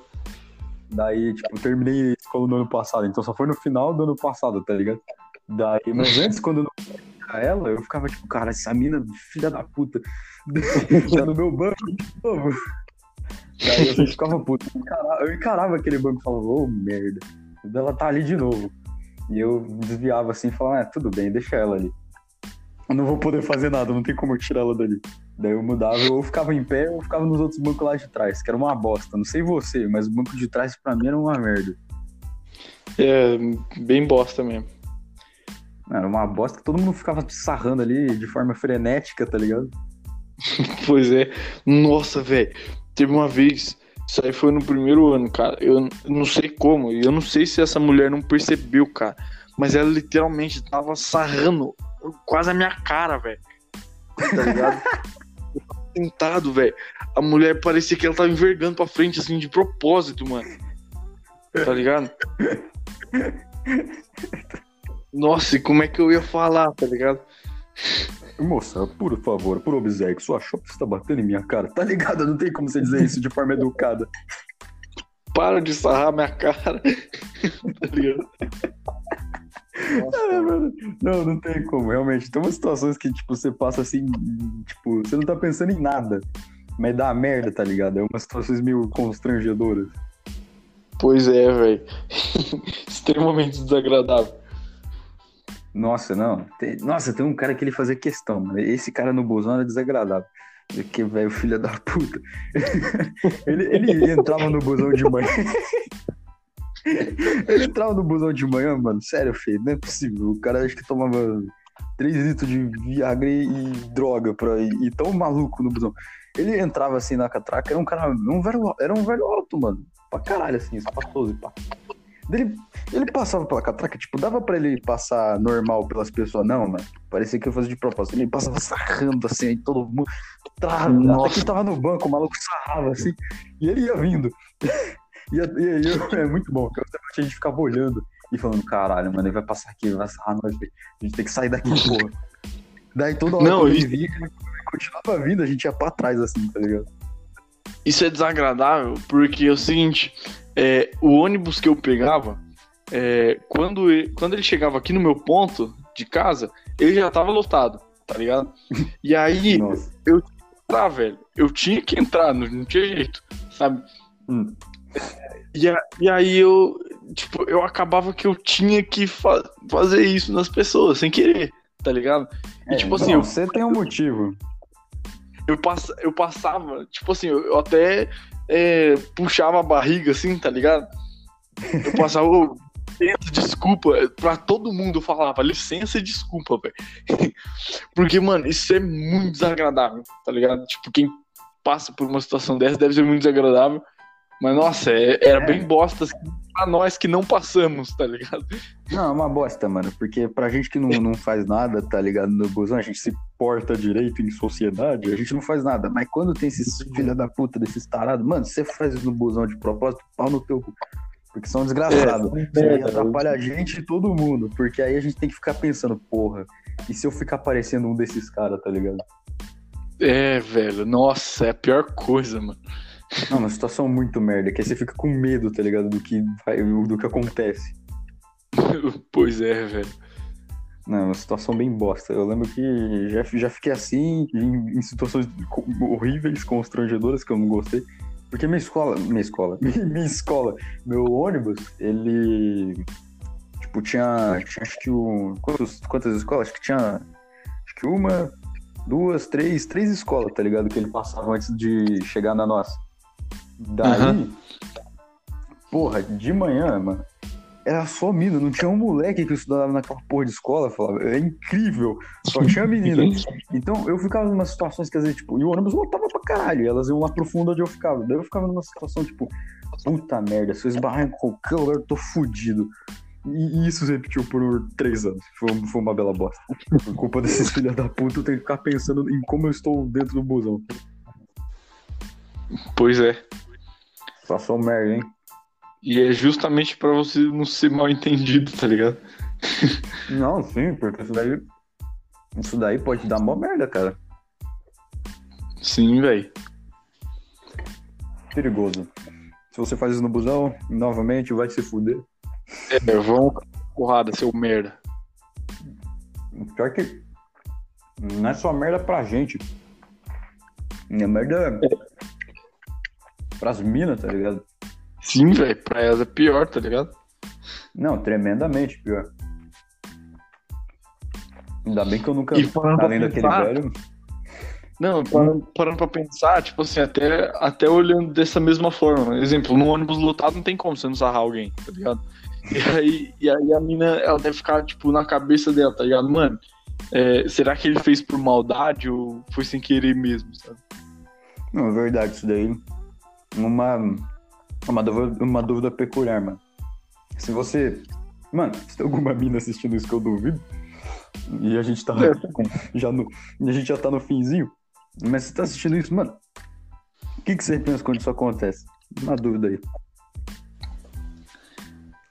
Daí, tipo, eu terminei a escola no ano passado, então só foi no final do ano passado, tá ligado? Daí, mas antes, quando eu não conhecia ela, eu ficava tipo, cara, essa mina, filha da puta, tá no meu banco de novo. Daí eu ficava puto. Eu encarava, eu encarava aquele banco e falava, ô merda, ela tá ali de novo. E eu desviava assim e falava, ah, tudo bem, deixa ela ali. Eu não vou poder fazer nada, não tem como eu tirar ela dali. Daí eu mudava, eu ficava em pé ou ficava nos outros bancos lá de trás, que era uma bosta. Não sei você, mas o banco de trás pra mim era uma merda. É, bem bosta mesmo. Era uma bosta que todo mundo ficava sarrando ali de forma frenética, tá ligado? Pois é. Nossa, velho. Teve uma vez. Isso aí foi no primeiro ano, cara. Eu não sei como. E eu não sei se essa mulher não percebeu, cara. Mas ela literalmente tava sarrando quase a minha cara, velho. Tá ligado? Sentado, velho. A mulher parecia que ela tava envergando pra frente, assim, de propósito, mano. Tá ligado? Nossa, e como é que eu ia falar, tá ligado? Moça, por favor, por obséquio, sua chope está batendo em minha cara. Tá ligado? Não tem como você dizer isso de forma educada. Para de sarrar minha cara. tá ligado? Não, não tem como, realmente. Tem umas situações que, tipo, você passa assim, tipo, você não tá pensando em nada. Mas dá merda, tá ligado? É umas situações meio constrangedoras. Pois é, velho. Extremamente desagradável. Nossa, não. Tem- nossa, tem um cara que ele fazia questão, mano. Esse cara no busão era desagradável. Que velho, filho da puta. ele, ele entrava no busão de manhã. ele entrava no busão de manhã, mano. Sério, filho, não é possível. O cara acho que tomava 3 litros de Viagra e droga pra ir, e tão maluco no busão. Ele entrava assim na catraca, era um cara. Um velho, era um velho alto, mano. Pra caralho, assim, espaçoso e pá. Ele, ele passava pela catraca, tipo, dava pra ele passar normal pelas pessoas, não, mano. Parecia que eu fazia de propósito. Ele passava sarrando assim, aí todo mundo. Nossa. até que tava no banco, o maluco sarrava assim, e ele ia vindo. E, e aí eu- é muito bom, porque a gente ficava olhando e falando, caralho, mano, ele vai passar aqui, vai sarrar nós, a gente tem que sair daqui, porra. Daí toda hora Não, que ele vinha, ele continuava vindo, a gente ia pra trás assim, tá ligado? Isso é desagradável porque é o seguinte: é, o ônibus que eu pegava, é, quando, ele, quando ele chegava aqui no meu ponto de casa, ele já tava lotado, tá ligado? E aí, Nossa. tá, velho, eu tinha que entrar, não, não tinha jeito, sabe? Hum. E, a- e aí eu, tipo, eu acabava que eu tinha que fa- fazer isso nas pessoas, sem querer, tá ligado? E tipo assim, É, não, eu, você tem um motivo. eu, pass, eu passava, tipo assim, eu, eu até é, puxava a barriga assim, tá ligado? Eu passava, desculpa, pra todo mundo eu falava, licença e desculpa, velho. Porque, mano, isso é muito desagradável, tá ligado? Tipo, quem passa por uma situação dessa deve ser muito desagradável. Mas, nossa, é- era É. bem bosta assim, pra nós que não passamos, tá ligado? Não, é uma bosta, mano. Porque pra gente que não, não faz nada, tá ligado? No busão, a gente se porta direito em sociedade, a gente não faz nada. Mas quando tem esses filha da puta, desses tarados, mano, você faz isso no busão de propósito, pau no teu cu. Porque são desgraçados. Aí É, atrapalha a gente e todo mundo. Porque aí a gente tem que ficar pensando, porra, e se eu ficar parecendo um desses caras, tá ligado? É, velho, nossa, é a pior coisa, mano. Não, uma situação muito merda, que aí você fica com medo, tá ligado? Do que, vai- do que acontece. pois é, velho. Não, é uma situação bem bosta. Eu lembro que já, já fiquei assim, em, em situações horríveis, constrangedoras, que eu não gostei. Porque minha escola, minha escola, minha escola, meu ônibus, ele. tipo, tinha, tinha acho que o. Quantos, quantas escolas? Acho que tinha. Acho que uma, duas, três, três escolas, tá ligado? Que ele passava antes de chegar na nossa. Daí, Aham. porra, de manhã, mano, era só mina, não tinha um moleque que estudava naquela porra de escola, falava, é incrível, só tinha menina. Então eu ficava numa situações que às vezes, tipo, e o ônibus lotava pra caralho, elas iam lá pro fundo onde eu ficava. Daí eu ficava numa situação, tipo, puta merda, se eu esbarrar em qualquer lugar, eu tô fudido. E e isso se repetiu por três anos. Foi, foi uma bela bosta. Por culpa desses filhos da puta, eu tenho que ficar pensando em como eu estou dentro do busão. Pois é. Situação merda, hein? E é justamente pra você não ser mal entendido, tá ligado? Não, sim, porque isso daí. Isso daí pode dar mó merda, cara. Sim, velho. Perigoso. Se você faz isso no busão, novamente vai se fuder. É, vamos porrada, seu merda. Pior que. Não é só merda pra gente. É merda. Pras minas, tá ligado? Sim, velho. Pra elas é pior, tá ligado? Não, tremendamente pior. Ainda bem que eu nunca. E falando Além daquele pensar- velho. Não, parando, parando pra pensar, tipo assim, até, até olhando dessa mesma forma. Exemplo, no ônibus lotado não tem como você não sarrar alguém, tá ligado? E aí, e aí a mina, ela deve ficar, tipo, na cabeça dela, tá ligado? Mano, é, será que ele fez por maldade ou foi sem querer mesmo, sabe? Não, é verdade, isso daí. Uma. Uma dúvida, uma dúvida peculiar, mano. Se você. Mano, se tem alguma mina assistindo isso que eu duvido. E a gente tá com- já no. a gente já tá no finzinho. Mas você tá assistindo isso, mano. O que, que você pensa quando isso acontece? Uma dúvida aí.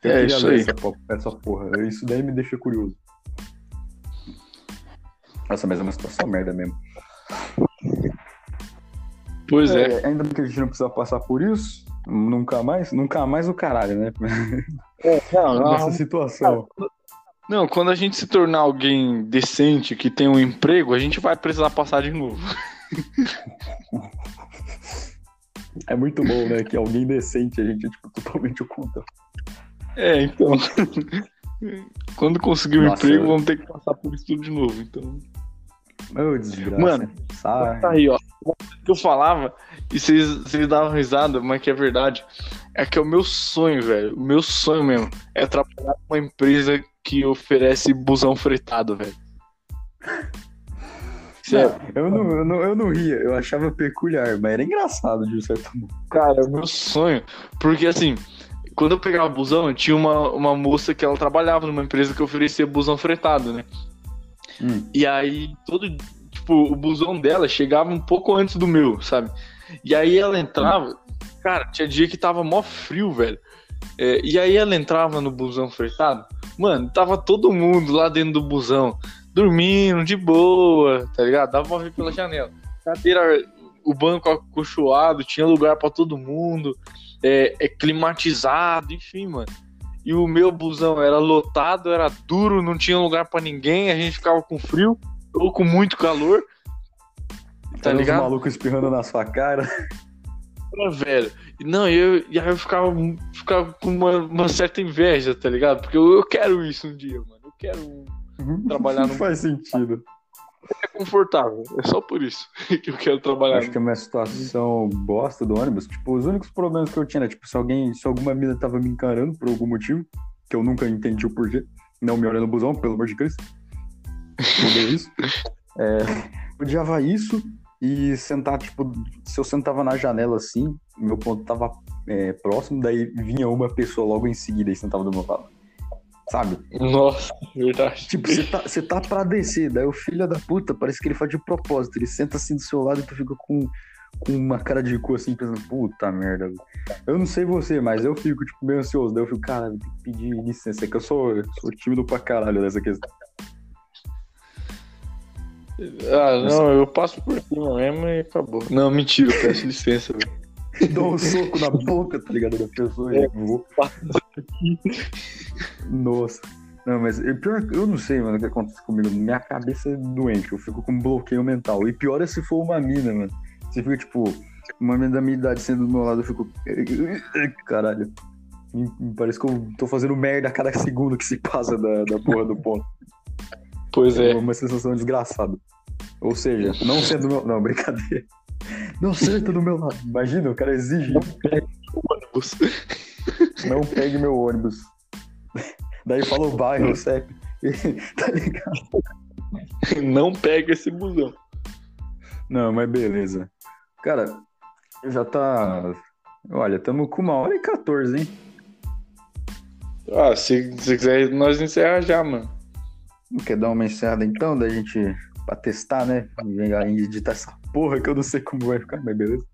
Eu É, isso aí. Essa, essa porra. Isso daí me deixa curioso. Nossa, mas é uma situação merda mesmo. Pois é. É, ainda bem que a gente não precisa passar por isso. Nunca mais. Nunca mais o caralho, né? Não, Nessa situação. não, quando a gente se tornar alguém decente, que tem um emprego, a gente vai precisar passar de novo. É muito bom, né? Que alguém decente, a gente é tipo, totalmente o contrário. É, então. Quando conseguir um Nossa, emprego, eu- vamos ter que passar por isso tudo de novo. Então. Ô, desgraça. Mano, sai. Tá aí, ó. O que eu falava, e vocês, davam risada, mas que é verdade, é que é o meu sonho, velho. O meu sonho mesmo é trabalhar numa empresa que oferece busão fretado, velho. Sério, Eu não, eu, não, eu não ria, eu achava peculiar, mas era engraçado de certo modo. cara, é o meu sonho. Porque assim, quando eu pegava busão, tinha uma, uma moça que ela trabalhava numa empresa que oferecia busão fretado, né? Hum. E aí, todo. Tipo, o busão dela chegava um pouco antes do meu, sabe? E aí ela entrava. Cara, tinha dia que tava mó frio, velho. É, e aí ela entrava no busão fretado. Mano, tava todo mundo lá dentro do busão, dormindo de boa, tá ligado? Dava pra ver pela janela. Cadeira, o banco acolchoado, tinha lugar pra todo mundo, é, é climatizado, enfim, mano. E o meu busão era lotado, era duro, não tinha lugar pra ninguém, a gente ficava com frio ou com muito calor. Tá Era ligado? malucos espirrando na sua cara. Ah, velho. Não, e eu, e aí eu ficava, ficava com uma, uma certa inveja, tá ligado? Porque eu, eu quero isso um dia, mano. Eu quero Trabalhar Não no- faz sentido. É confortável. É só por isso que eu quero trabalhar. Acho que a minha situação bosta do ônibus, tipo, os únicos problemas que eu tinha era, tipo, se alguém, se alguma mina tava me encarando por algum motivo, que eu nunca entendi o porquê, não me olhando no busão, pelo amor de Cristo. Odeio isso. É, odiava isso e sentar, tipo, se eu sentava na janela assim, meu ponto tava é, próximo, daí vinha uma pessoa logo em seguida e sentava do meu lado. Sabe? Nossa, verdade. Tipo, você tá, você tá pra descer, daí o filho da puta, parece que ele faz de propósito. Ele senta assim do seu lado e tu fica com, com uma cara de cu assim, pensando, puta merda. velho." Eu não sei você, mas eu fico, tipo, meio ansioso. Daí eu fico, cara, tem que pedir licença, é que eu sou, eu sou tímido pra caralho nessa questão. Ah, não, eu passo por cima mesmo e acabou. Não, mentira, eu peço licença, velho. Dou um soco na boca, tá ligado? Da pessoa e vou. Nossa. Não, mas pior, eu não sei, mano, o que acontece comigo. Minha cabeça é doente, eu fico com bloqueio mental. E pior é se for uma mina, mano. Você fica, tipo, uma mina da minha idade sendo do meu lado, eu fico. Caralho. Me, parece que eu tô fazendo merda a cada segundo que se passa da, da porra do ponto. Pois é. É uma sensação desgraçada. Ou seja, não sendo do meu. Não, brincadeira. Não senta do meu lado. Imagina, o cara exige. ônibus. Não pegue meu ônibus. Daí fala o bairro, o CEP. tá ligado? Não pega esse busão. Não, mas beleza. Cara, já tá. Olha, tamo com uma hora e 14, hein? Ah, se, se quiser, nós encerra já, mano. Quer dar uma encerrada então, da gente. Pra testar, né? E editar essa porra que eu não sei como vai ficar, mas beleza.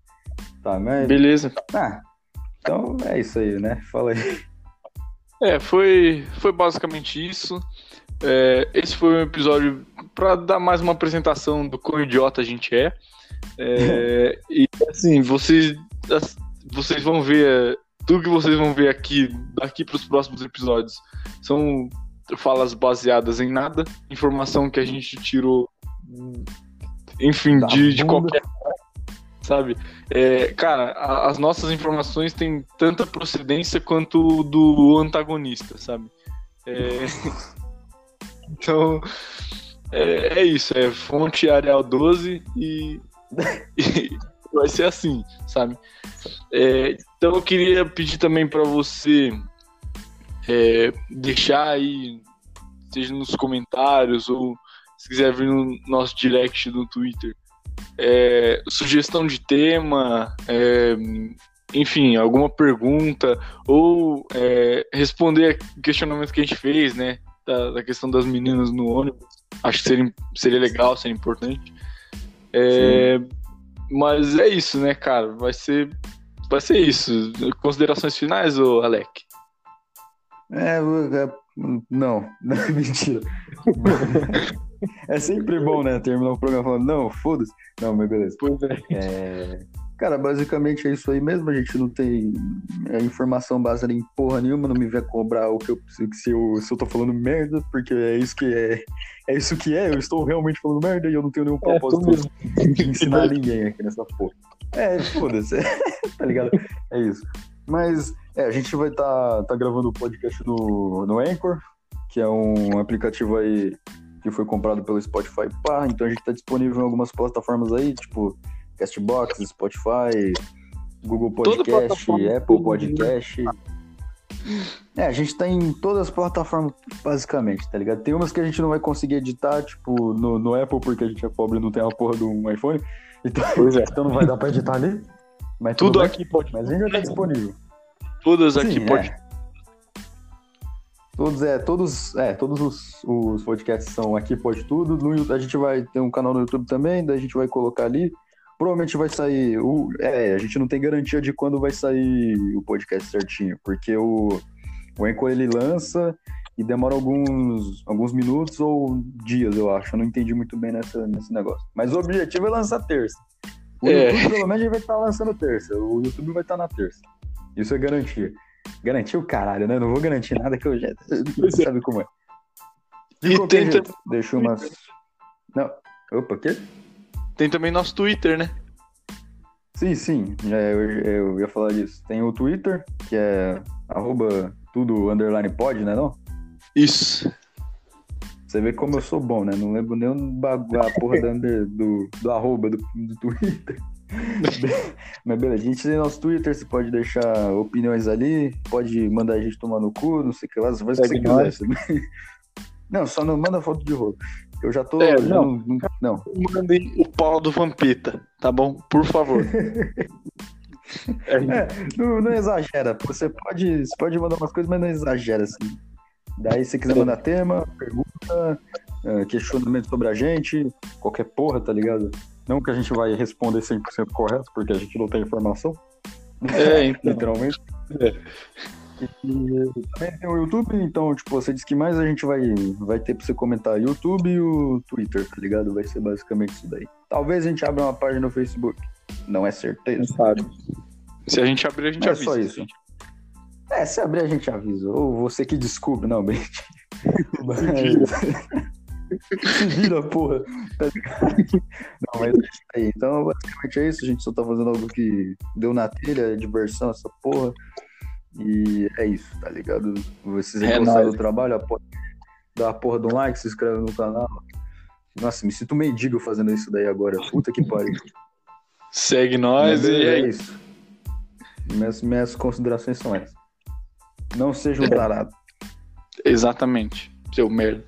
Tá, mas. Beleza. Ah, então é isso aí, né? Fala aí. É, foi, foi basicamente isso. É, esse foi um episódio para dar mais uma apresentação do quão idiota a gente é. É, e assim, vocês, vocês vão ver. Tudo que vocês vão ver aqui, daqui para os próximos episódios, são falas baseadas em nada, informação que a gente tirou, enfim, Da de, de qualquer. Sabe? É, cara, a- as nossas informações têm tanta procedência quanto do antagonista, sabe? É, então, é, é isso, é fonte Arial 12 e, e vai ser assim, sabe? É, então eu queria pedir também para você é, deixar aí, seja nos comentários ou se quiser vir no nosso direct do Twitter, é, sugestão de tema, é, enfim, alguma pergunta, ou é, responder o questionamento que a gente fez, né? Da, da questão das meninas no ônibus. Acho que seria, seria legal, seria importante. É, mas é isso, né, cara? Vai ser, vai ser isso. Considerações finais, ô Alec? É, é, não, mentira. É sempre bom, né? Terminar o programa falando, não, foda-se. Não, mas beleza. Pois é. É, Cara, basicamente é isso aí mesmo. A gente não tem é, informação baseada em porra nenhuma. Não me vem cobrar o que eu, se, eu, se eu tô falando merda, porque é isso que é. É isso que é. Eu estou realmente falando merda e eu não tenho nenhum É, propósito mesmo. de ensinar ninguém aqui nessa porra. É, foda-se. tá ligado? É isso. Mas, é, a gente vai estar tá, gravando o podcast no, no Anchor, que é um aplicativo aí que foi comprado pelo Spotify. Pá, então a gente tá disponível em algumas plataformas aí, tipo Castbox, Spotify, Google Podcast. Apple Podcast. É, a gente tá em todas as plataformas, basicamente, tá ligado? Tem umas que a gente não vai conseguir editar, tipo, no, no Apple, porque a gente é pobre e não tem a porra de um iPhone. Então, é. então não vai dar pra editar ali. Mas Tudo bem. aqui pode. Mas ainda tá disponível. Todas aqui Sim, pode. é. Todos, é, todos, é, todos os, os podcasts são aqui, pode tudo. No, a gente vai ter um canal no YouTube também, daí a gente vai colocar ali. Provavelmente vai sair. O, é, a gente não tem garantia de quando vai sair o podcast certinho, porque o, o Anchor ele lança e demora alguns, alguns minutos ou dias, eu acho. Eu não entendi muito bem nessa, nesse negócio. Mas o objetivo é lançar terça. O É. YouTube, pelo menos, ele vai estar lançando terça. O YouTube vai estar na terça. Isso é garantia. Garantir o caralho, né? Não vou garantir nada que eu já. Pois é. Sabe como é. De E tem, jeito, deixa umas. Não. Opa, quê? tem também nosso Twitter, né? Sim, sim. É, eu, eu ia falar disso. Tem o Twitter, que é arroba tudo underline pod, né? Não? Isso. Você vê como eu sou bom, né? Não lembro nem o bagu- a porra under- do, do arroba do, do Twitter. Mas beleza, a gente tem nosso Twitter, você pode deixar opiniões ali, pode mandar a gente tomar no cu, não sei o que lá, você faz o que você quiser. Não, só não manda foto de rolo. Eu já tô. É, já não. não, não. Mandem o pau do Vampeta, tá bom? Por favor. É, É, não, não exagera. Você pode, você pode mandar umas coisas, mas não exagera assim. Daí, se você quiser mandar tema, pergunta, eh, questionamento sobre a gente, qualquer porra, tá ligado? Não que a gente vai responder 100% correto, porque a gente não tem informação, é, então. literalmente. É. E também tem o YouTube, então, tipo, você disse que mais a gente vai, vai ter pra você comentar YouTube e o Twitter, tá ligado? Vai ser basicamente isso daí. Talvez a gente abra uma página no Facebook. Não é certeza. sabe. Se a gente abrir, a gente É avisa. só isso. É, se abrir a gente avisa. Ou você que descobre. Não, bem. Se vira, porra. Tá? Não, mas é isso aí. Então, basicamente é isso. A gente só tá fazendo algo que deu na telha, é diversão, essa porra. E é isso, tá ligado? Vocês É gostaram do trabalho, a porra, dá a porra de um like, se inscreve no canal. Nossa, me sinto mendigo fazendo isso daí agora. Puta que pariu. Segue nós e é é isso. Minhas, minhas considerações são essas. Não seja um É. tarado. Exatamente. Seu merda.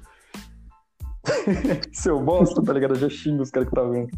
Seu bosta, tá ligado? Eu já xingo os caras que tá vendo.